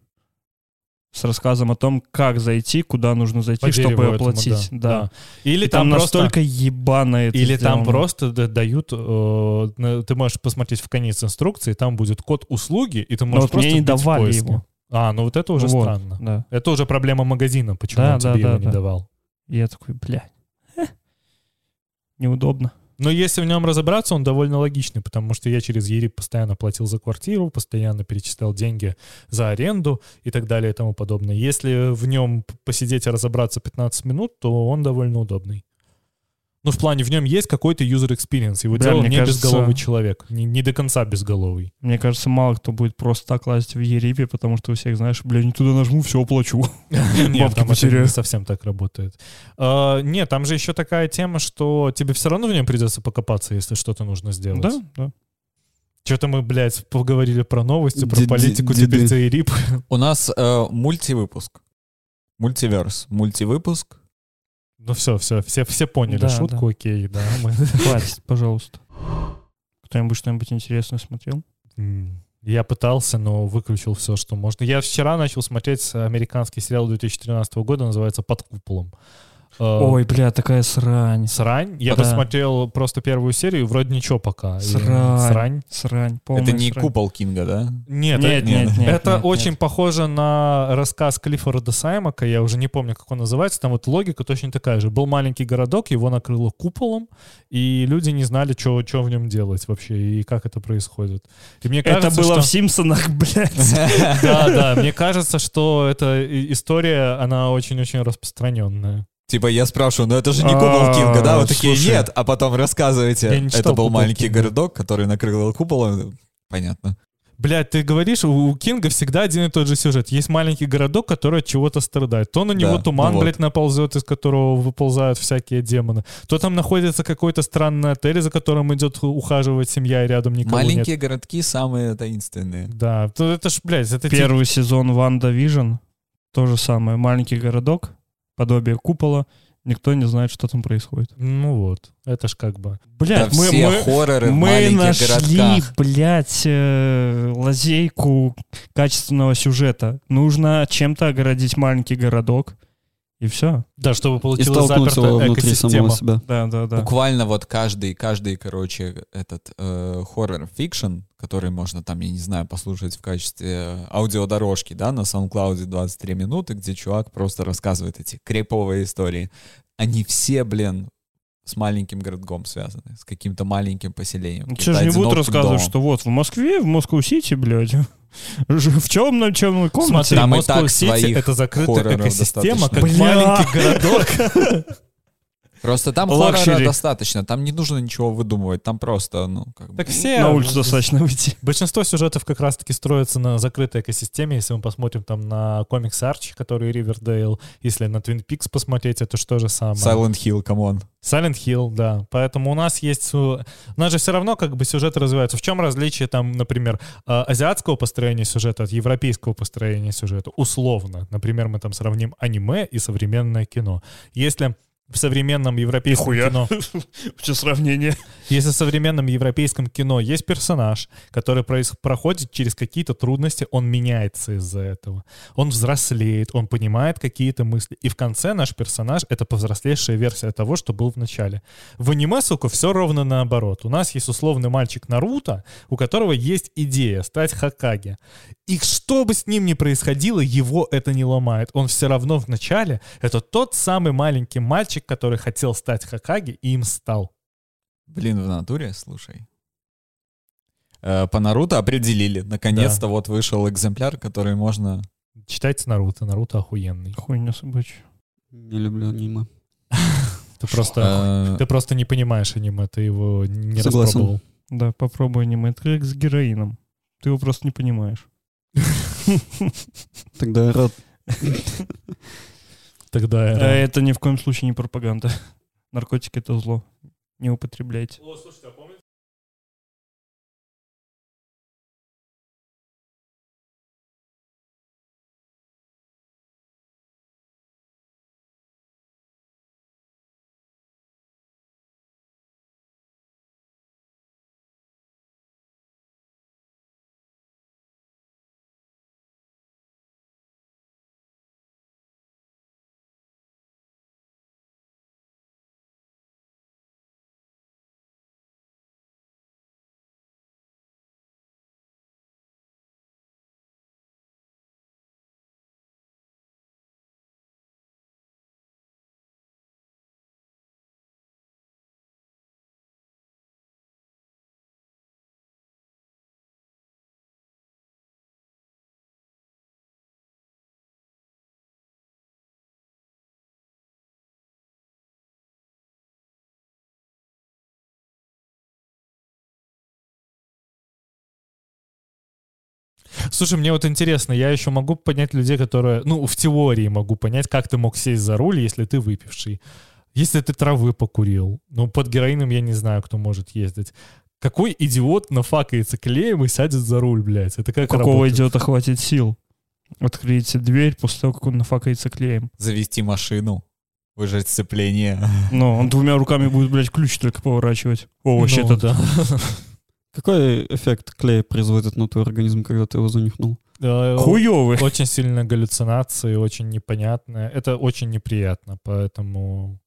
с рассказом о том, как зайти, куда нужно зайти, По чтобы дереву этому, оплатить. да. Или И там, там, просто... настолько ебано это Или там сделано. просто д- дают, э, ты можешь посмотреть в конец инструкции, там будет код услуги, и ты Но можешь вот просто мне не давали поиске. его. А, ну вот это уже Вот, странно. Да. Это уже проблема магазина, почему Да, он да, тебе да, его не да. давал. И я такой, бля, неудобно. Но если в нем разобраться, он довольно логичный, потому что я через Ерип постоянно платил за квартиру, постоянно перечислял деньги за аренду и так далее и тому подобное. Если в нем посидеть и разобраться 15 минут, то он довольно удобный. Ну, в плане, в нем есть какой-то user experience. Его делал не кажется- безголовый человек. Не, не до конца безголовый. Мне кажется, мало кто будет просто так лазить в Ерипе, потому что у всех, знаешь, бля, не туда нажму, все оплачу. Нет, там это не совсем так работает. А, Нет, там же еще такая тема, что тебе все равно в нем придется покопаться, если что-то нужно сделать. Да, да. Что-то мы, блядь, поговорили про новости, про политику, теперь за ИРИП. У нас э, мультивыпуск. Мультиверс. Мультивыпуск. Ну все, все, все, все поняли Да, шутку, да. окей, да. мы- Хватит, пожалуйста. Кто-нибудь что-нибудь интересное смотрел? Я пытался, но выключил все, что можно. Я вчера начал смотреть американский сериал 2013 года, называется «Под куполом». Э, Ой, бля, такая срань. Срань. Я Да. посмотрел просто первую серию, вроде ничего пока. Срань. Срань. Срань. полная это не срань. купол Кинга, да? Нет, Нет, нет, нет. это нет, очень нет. похоже на рассказ Клиффорда Саймака, я уже не помню, как он называется, там вот логика точно такая же. Был маленький городок, его накрыло куполом, и люди не знали, что в нем делать вообще, и как это происходит. И мне Это кажется, было что... в Симпсонах, блядь. Да, да, мне кажется, что эта история, она очень-очень распространенная. Типа я спрашиваю, ну это же не А, купол Кинга, да? Вот такие, нет, а потом рассказываете, не это был «Купол маленький Кинга». городок, который накрыл куполом. Понятно. Блядь, ты говоришь, у, Кинга всегда один и тот же сюжет. Есть маленький городок, который от чего-то страдает. То на него Да, туман, ну вот. блядь, наползет, из которого выползают всякие демоны. То там находится какой-то странный отель, за которым идет ухаживать семья, и рядом никого Маленькие нет. городки самые таинственные. Да, то это ж, блядь, это Первый сезон WandaVision. То же самое. Маленький городок, подобие купола. Никто не знает, что там происходит. Ну вот, это ж как бы... Блядь, Да мы, все мы, хорроры в мы маленьких нашли, городках. блядь, э, лазейку качественного сюжета. Нужно чем-то огородить маленький городок, и все. Да, чтобы получилась запертая внутри самого экосистема. себя. Да, да, да. Буквально вот каждый, каждый, короче, этот э, horror fiction, который можно там, я не знаю, послушать в качестве аудиодорожки, да, на SoundCloud 23 минуты, где чувак просто рассказывает эти криповые истории. Они все, блин, с маленьким городком связаны, с каким-то маленьким поселением. Ну, Че же не будут рассказывать, домом. что вот в Москве, в Москву-Сити, блядь, в темной темной комнате. Смотри, Там и Москва так Сити своих это закрытая экосистема, достаточно. как Бля. маленький городок. Просто там luxury. хоррора достаточно, там не нужно ничего выдумывать, там просто, ну, как бы... Так все... На улицу достаточно выйти. Большинство сюжетов как раз-таки строятся на закрытой экосистеме. Если мы посмотрим там на комикс Арчи, который Ривердейл, если на Twin Peaks посмотреть, это что же самое. Silent Hill, come on. Silent Hill, да. Поэтому у нас есть... У нас же все равно как бы сюжеты развиваются. В чем различие там, например, э, азиатского построения сюжета от европейского построения сюжета? Условно. Например, мы там сравним аниме и современное кино. Если в современном европейском Нихуя. кино Все сравнение. если в современном европейском кино есть персонаж, который проис- проходит через какие-то трудности, он меняется из-за этого. Он взрослеет, он понимает какие-то мысли. И в конце наш персонаж — это повзрослевшая версия того, что был в начале. В аниме, сука, все ровно наоборот. У нас есть условный мальчик Наруто, у которого есть идея стать Хакаге. И что бы с ним ни происходило, его это не ломает. Он все равно в начале — это тот самый маленький мальчик, который хотел стать Хакаге и им стал. Блин, в натуре, слушай. Э, По Наруто определили. Наконец-то вот вышел экземпляр, который можно... Читайте Наруто, Наруто охуенный. Хуйня собачья. Не люблю аниме. Ты просто, э, ты просто не понимаешь аниме, ты его не Согласен. распробовал. Да, попробуй аниме. Это как с героином. Ты его просто не понимаешь. Тогда я рад. Тогда А я... Это ни в коем случае не пропаганда. Наркотики — это зло. Не употребляйте. Слушай, мне вот интересно, я еще могу понять людей, которые... Ну, в теории могу понять, как ты мог сесть за руль, если ты выпивший. Если ты травы покурил. Ну, под героином я не знаю, кто может ездить. Какой идиот нафакается клеем и сядет за руль, блядь? Это как Какого работает? идиота хватит сил? Откройте дверь после того, как он нафакается клеем. Завести машину, выжать сцепление. Ну, он двумя руками будет, блядь, ключ только поворачивать. О, вообще Ну, да. Какой эффект клей производит на твой организм, когда ты его занюхнул? Э, Хуёвый. Очень сильные галлюцинации, очень непонятное. Это очень неприятно, поэтому...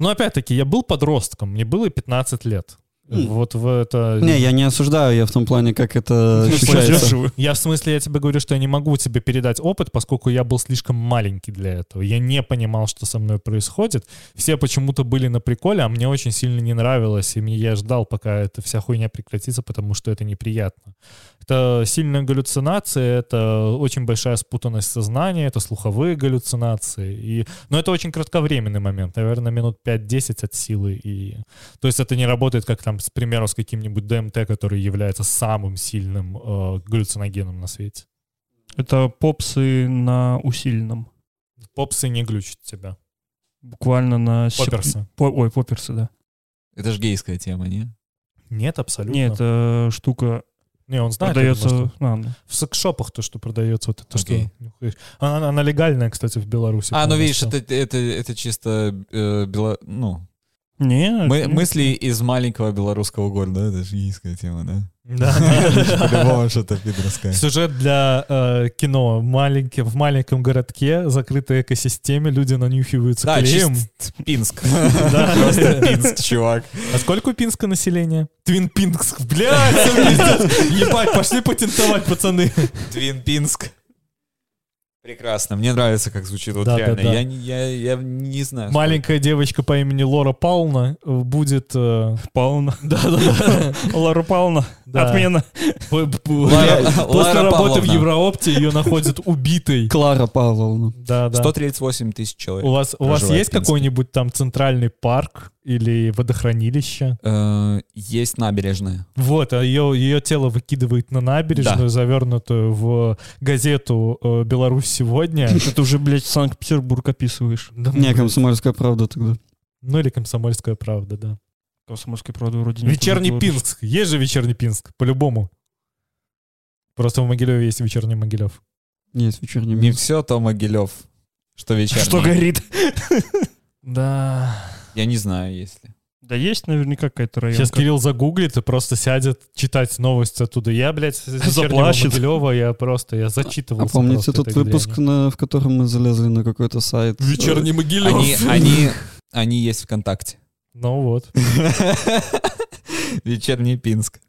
Но опять-таки, я был подростком, мне было 15 лет. Вот в это... Не, я не осуждаю, я в том плане, как это ощущается. Я в смысле, я тебе говорю, что я не могу тебе передать опыт, поскольку я был слишком маленький для этого. Я не понимал, что со мной происходит. Все почему-то были на приколе, а мне очень сильно не нравилось, и мне- я ждал, пока эта вся хуйня прекратится, потому что это неприятно. Это сильные галлюцинации, это очень большая спутанность сознания, это слуховые галлюцинации. И... Но это очень кратковременный момент, наверное, минут 5-10 от силы. И... То есть это не работает, как там, с примеру, с каким-нибудь ДМТ, который является самым сильным э, галлюциногеном на свете. Это попсы на усиленном. Попсы не глючат тебя. Буквально на... Попперсы. По- Ой, попперсы, да. Это же гейская тема, не? Нет, абсолютно. Не, это штука Не, он знает. думаю, Продается... что а, ну. В секс-шопах то, что продается, вот это Окей. что. Она, она легальная, кстати, в Беларуси. А, ну видишь, это, это, это чисто э, бело- ну, Не, мы- не. мысли из маленького белорусского города, это же ейская тема, да? Да. По-любому что-то пидорское. Сюжет для э, кино. Маленький, в маленьком городке, закрытой экосистеме, люди нанюхиваются Да, клеем. чисто Пинск. Да. Просто Пинск, чувак. А сколько у Пинска населения? Твин Пинск. Блядь. Ебать, пошли патентовать, пацаны. Твин Пинск. Прекрасно. Мне нравится, как звучит вот Да, да, реально. да. Я, не- я, я не знаю. Маленькая девочка по имени Лора Пауна э, будет... э, Пауна. Пауна. Да. Отмена. П- п- Лара- После работы в. Евроопте ее находят убитой. Клара Павловна. Да, да. 138 тысяч человек. У вас, у вас есть какой-нибудь там центральный парк или водохранилище? Э, Есть набережная. Вот, а ее, ее тело выкидывает на набережную, Да. завернутую в газету э, «Беларусь сегодня». Ты уже, блядь, Санкт-Петербург описываешь. Да, Не, ну, комсомольская правда тогда. Ну или «Комсомольская правда», да. Комсомольской правды вроде нет. Вечерний Пинск. Есть же вечерний Пинск, по-любому. Просто в Могилеве есть вечерний Могилев. Есть вечерний Не Минск. все то Могилев, что вечерний. Что горит? Да. Я не знаю, если. Да есть наверняка какая-то районка. Сейчас Кирилл загуглит и просто сядет читать новости оттуда. Я, блядь, Заплачет. Могилева, я просто, я А зачитывался. помните тот выпуск, на- в котором мы залезли на какой-то сайт? Вечерний Могилев. Они, они, они есть ВКонтакте. Ну вот. Вечерний Пинск.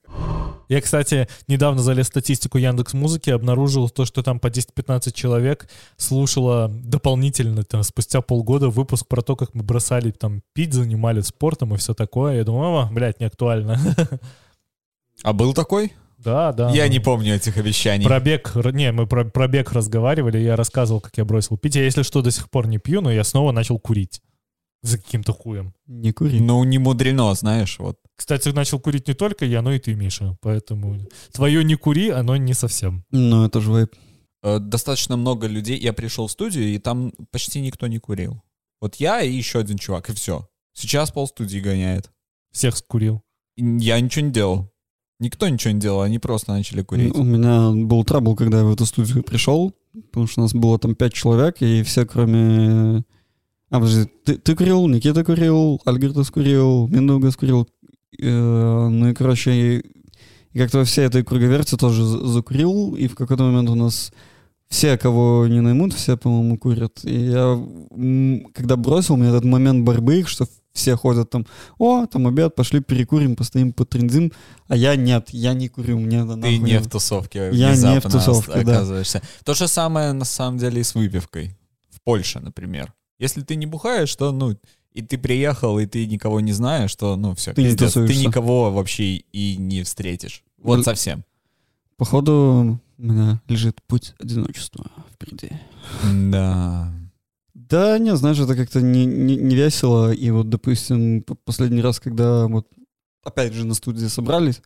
Я, кстати, недавно залез в статистику Яндекс Музыки, обнаружил то, что там по 10-15 человек слушало дополнительно, там, спустя полгода выпуск про то, как мы бросали там пить, занимались спортом и все такое. Я думаю, о, блядь, не актуально. А был такой? Да, да. Я не помню этих обещаний. Про бег, р- не, мы про, про бег разговаривали, я рассказывал, как я бросил пить. Я, если что, до сих пор не пью, но я снова начал курить. За каким-то хуем. Не кури. Ну, не мудрено, знаешь, вот. Кстати, начал курить не только я, но и ты, Миша. Поэтому твое не кури, оно не совсем. Ну, это же вайп. Э, Достаточно много людей. Я пришел в студию, и там почти никто не курил. Вот я и еще один чувак, и все. Сейчас полстудии гоняет. Всех скурил. Я ничего не делал. Никто ничего не делал, они просто начали курить. У меня был трабл, когда я в эту студию пришел, потому что у нас было там пять человек, и все, кроме... А, подожди, ты, ты курил, Никита курил, Альгертус курил, Миндугас курил. Э, ну и, короче, и, как-то во всей этой круговерти тоже за- закурил, и в какой-то момент у нас все, кого не наймут, все, по-моему, курят. И я, когда бросил, у меня этот момент борьбы, что все ходят там, о, там обед, пошли перекурим, постоим, потрендим, а я нет, я не курю, мне это Ты не не- в тусовке Я не в тусовке, да. оказываешься. То же самое, на самом деле, и с выпивкой. В Польше, например. Если ты не бухаешь, то, ну, и ты приехал, и ты никого не знаешь, то, ну, все, Ты пиздец, ты никого вообще и не встретишь. Вот Ну, совсем. Походу, у меня лежит путь одиночества впереди. Да. Да, не, знаешь, это как-то не, не, не весело. И вот, допустим, последний раз, когда вот опять же на студии собрались,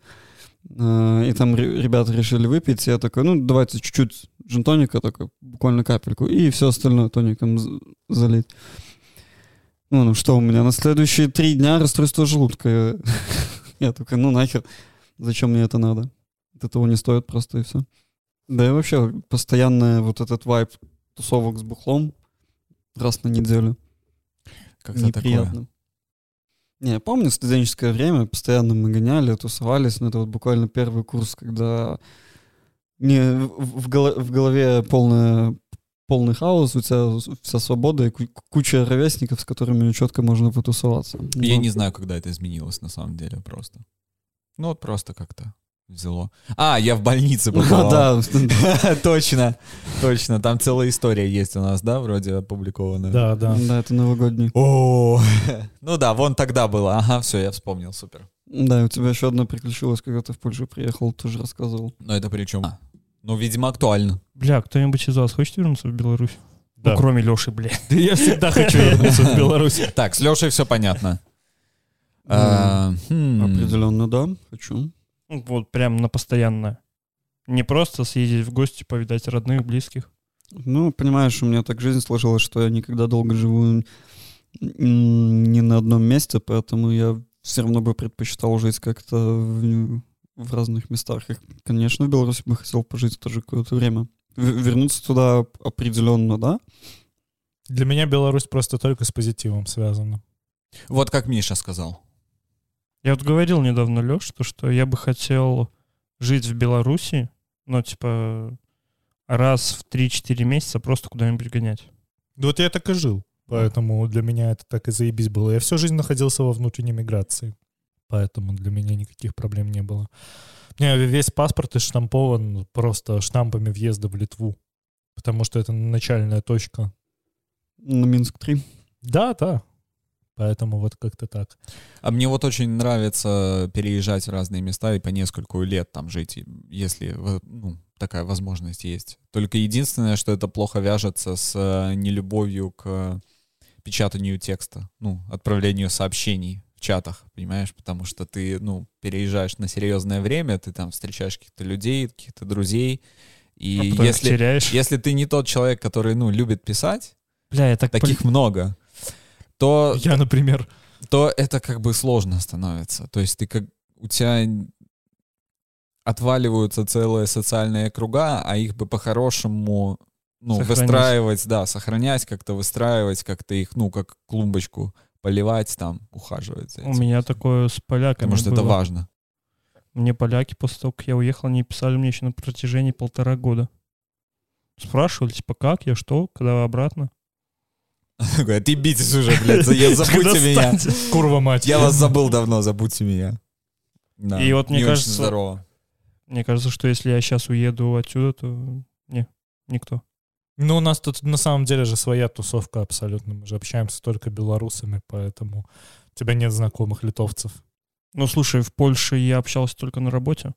э, и там ре- ребята решили выпить, я такой, ну, давайте чуть-чуть джин-тоника, такой, буквально капельку, и все остальное тоником залить. Ну, ну что у меня на следующие три дня расстройство желудка. Я такой, ну нахер, зачем мне это надо? От этого не стоит просто и все. Да и вообще, постоянный вот этот вайп тусовок с бухлом раз на неделю. Как-то Неприятно. такое. Не, помню студенческое время, постоянно мы гоняли, тусовались, но это вот буквально первый курс, когда не, в, в голо- в голове полная, полный хаос, у тебя вся свобода и ку- куча ровесников, с которыми четко можно потусоваться. Я Ну, не знаю, когда это изменилось на самом деле просто. Ну вот просто как-то взяло. А, я в больнице Ну побывал. да, Точно, точно. Там целая история есть у нас, да, вроде опубликованная? Да, да. да, это новогодний. О, ну да, вон тогда было. Ага, все, я вспомнил, супер. Да, и у тебя еще одна приключилась, когда ты в Польшу приехал, тоже рассказывал. Но это причем? Ну, видимо, актуально. Бля, кто-нибудь из вас хочет вернуться в Беларусь? Да. Ну, кроме Леши, бля. Да я всегда хочу вернуться в Беларусь. Так, с Лешей все понятно. А, хм. Определенно, да, хочу. Ну, Вот прям на постоянно. Не просто съездить в гости, повидать родных, близких. Ну, понимаешь, у меня так жизнь сложилась, что я никогда долго живу не на одном месте, поэтому я все равно бы предпочитал жить как-то в, в разных местах. И, конечно, в Беларуси бы хотел пожить тоже какое-то время. В- вернуться туда определенно, да? Для меня Беларусь просто только с позитивом связана. Вот как Миша сказал. Я вот говорил недавно, Леш, то, что я бы хотел жить в Беларуси, но типа раз в 3-4 месяца просто куда-нибудь гонять. Да вот я так и жил. Поэтому для меня это так и заебись было. Я всю жизнь находился во внутренней миграции. Поэтому для меня никаких проблем не было. У меня весь паспорт штампован просто штампами въезда в Литву. Потому что это начальная точка. На Минск-3. Да, да. Поэтому вот как-то так. А мне вот очень нравится переезжать в разные места и по нескольку лет там жить, если ну, такая возможность есть. Только единственное, что это плохо вяжется с э, нелюбовью к печатанию текста, ну, отправлению сообщений чатах, понимаешь? Потому что ты, ну, переезжаешь на серьезное время, ты там встречаешь каких-то людей, каких-то друзей, и а если, теряешь. если ты не тот человек, который, ну, любит писать, Бля, я так таких много, то Я, например, то это как бы сложно становится. То есть ты как у тебя отваливаются целые социальные круга, а их бы по-хорошему ну, Сохранять. выстраивать, да, сохранять, как-то выстраивать, как-то их, ну, как клумбочку поливать там, ухаживать за У этим. меня такое с поляками Потому что это важно. Мне поляки после того, как я уехал, они писали мне еще на протяжении полтора года. Спрашивали, типа, как я, что, когда обратно. Такой, Отъебитесь уже, блядь, за- забудьте меня. Курва мать. Я вас забыл давно, забудьте меня. Да, И вот мне не очень кажется- здорово. Мне кажется, что если я сейчас уеду отсюда, то не, никто. Ну, у нас тут на самом деле же своя тусовка абсолютно. Мы же общаемся только белорусами, поэтому у тебя нет знакомых литовцев. Ну, слушай, в Польше я общался только на работе.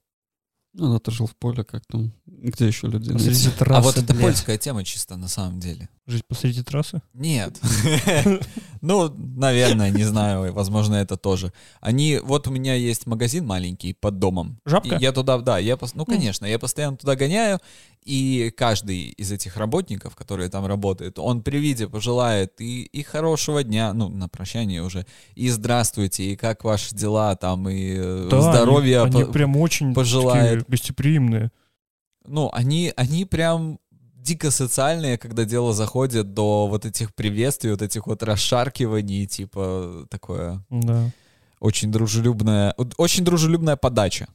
Ну, ты жил в поле, как там. Где еще люди? Посреди трассы, А вот это бля. польская тема чисто на самом деле. Жить посреди трассы? Нет. Ну, наверное, не знаю, возможно, это тоже. Они, вот у меня есть магазин маленький под домом. Жабка? Я туда, да, я, ну, конечно, я постоянно туда гоняю, и каждый из этих работников, которые там работают, он при виде пожелает и, и хорошего дня, ну, на прощание уже, и здравствуйте, и как ваши дела там, и э, Да, здоровья. Они, они по- прям очень пожелает. гостеприимные. ну, они, они прям дико социальные, когда дело заходит до вот этих приветствий, вот этих вот расшаркиваний, типа такое Да. очень дружелюбная, очень дружелюбная подача.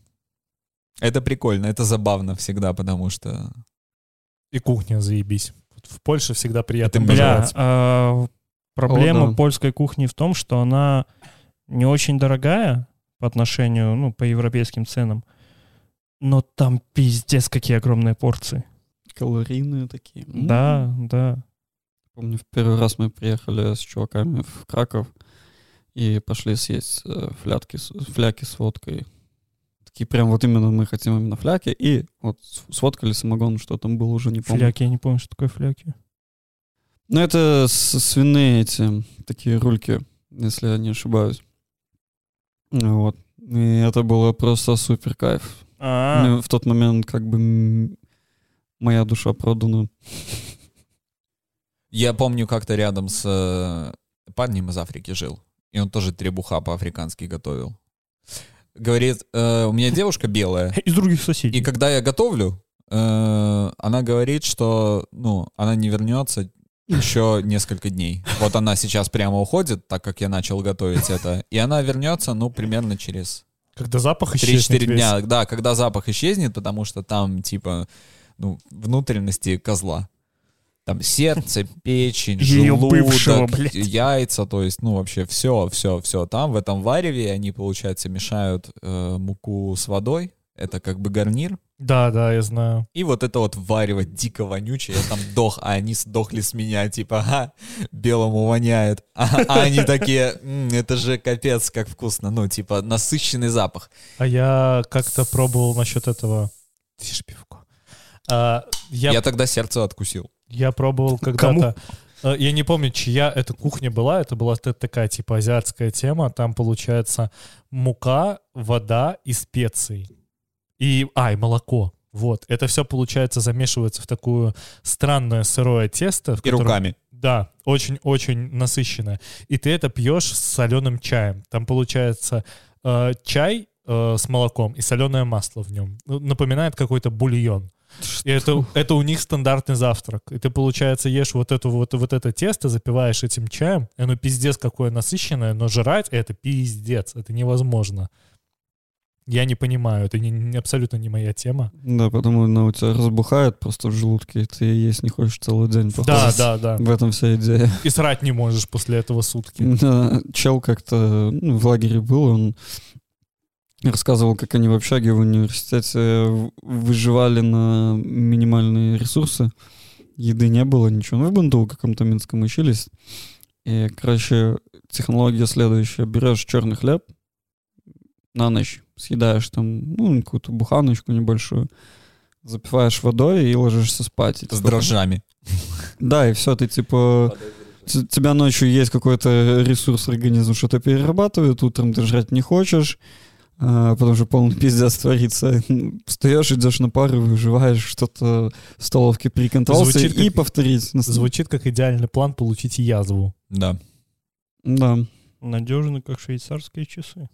Это прикольно, это забавно всегда, потому что... И кухня заебись. В Польше всегда приятно Это Бля, а, проблема О, да. польской кухни в том, что она не очень дорогая по отношению, ну, по европейским ценам, но там пиздец какие огромные порции. Калорийные такие. Да, да. Помню, в первый раз мы приехали с чуваками в Краков и пошли съесть э, флятки, фляки с водкой. Такие прям вот именно мы хотим именно фляки. И вот с с водкой или самогон, что там было, уже не помню. Фляки, я не помню, что такое фляки. Ну, это свиные эти, такие рульки, если я не ошибаюсь. Ну Вот. И это было просто супер кайф. А, Ну, в тот момент как бы моя душа продана. Я помню, как-то рядом с э, парнем из Африки жил, и он тоже требуха по-африкански готовил. Говорит, «Э, у меня девушка белая, из других соседей. И когда я готовлю, э, она говорит, что, ну, она не вернется еще несколько дней. Вот она сейчас прямо уходит, так как я начал готовить это, и она вернется, ну, примерно через Когда запах исчезнет 3-4 весь. дня. Да, когда запах исчезнет, потому что там, типа, ну, внутренности козла. Там сердце, печень, желудок, бывшего, блядь. яйца, то есть, ну, вообще все, все, все. Там, в этом вареве, они, получается, мешают э, муку с водой. Это как бы гарнир. Да, да, я знаю. И вот это вот варево дико вонючее, я там дох, а они сдохли с меня, типа, ага, белому воняет. А, а они такие, «М, это же капец, как вкусно. Ну, типа, насыщенный запах. А я как-то пробовал насчет этого... Тише пивко. А, Я, я... тогда сердце откусил. Пробовал когда-то... э, Я не помню, чья эта кухня была. Это была такая, типа, азиатская тема. Там, получается, мука, вода и специи. И, а, и молоко. Вот. Это все, получается, замешивается в такое странное сырое тесто. в И котором- руками. Да, очень-очень насыщенное. И ты это пьешь с соленым чаем. Там получается э, чай э, с молоком и соленое масло в нем. Напоминает какой-то бульон. И это, это у них стандартный завтрак. И ты, получается, ешь вот, эту, вот, вот это тесто, запиваешь этим чаем, и оно пиздец какое насыщенное, но жрать это пиздец, это невозможно. Я не понимаю, это не, не- абсолютно не моя тема. Да, потому она у тебя разбухает просто в желудке, и ты есть не хочешь целый день. Да, похоже. да, да. В этом вся идея. И срать не можешь после этого сутки. Да, чел как-то ну, в лагере был, он рассказывал, как они в общаге в университете выживали на минимальные ресурсы. Еды не было, ничего. Ну, в бунту каком-то минском учились. И, короче, технология следующая. Берешь черный хлеб, на ночь съедаешь там, ну, какую-то буханочку небольшую, запиваешь водой и ложишься спать. И, С типа, дрожжами. Да, и все, ты типа... тебя ночью есть какой-то ресурс организм, что-то перерабатывает, утром ты жрать не хочешь, а, потому что полный пиздец творится. Встаешь, идешь на пару, выживаешь, что-то в столовке прикантовался Звучит и как- повторить. Звучит как идеальный план получить язву. Да. Да. Надежно, как швейцарские часы.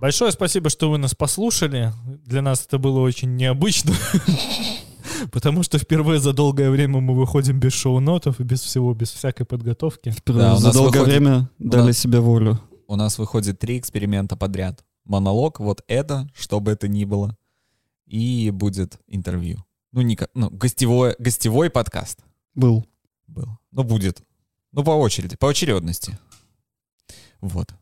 Большое спасибо, что вы нас послушали. Для нас это было очень необычно. Потому что впервые за долгое время мы выходим без шоу-нотов и без всего, без всякой подготовки. Впервые Да, у за нас долгое выходит- время дали нас- себе волю. У нас выходит три эксперимента подряд. Монолог, вот это, что бы это ни было. И будет интервью. Ну, не, ну гостевой, гостевой подкаст Был. был. Ну, будет. Ну, по очереди, по очередности. Вот.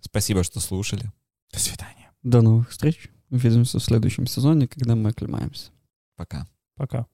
Спасибо, что слушали. До свидания. До новых встреч. Увидимся в следующем сезоне, когда мы оклемаемся. Пока. Пока.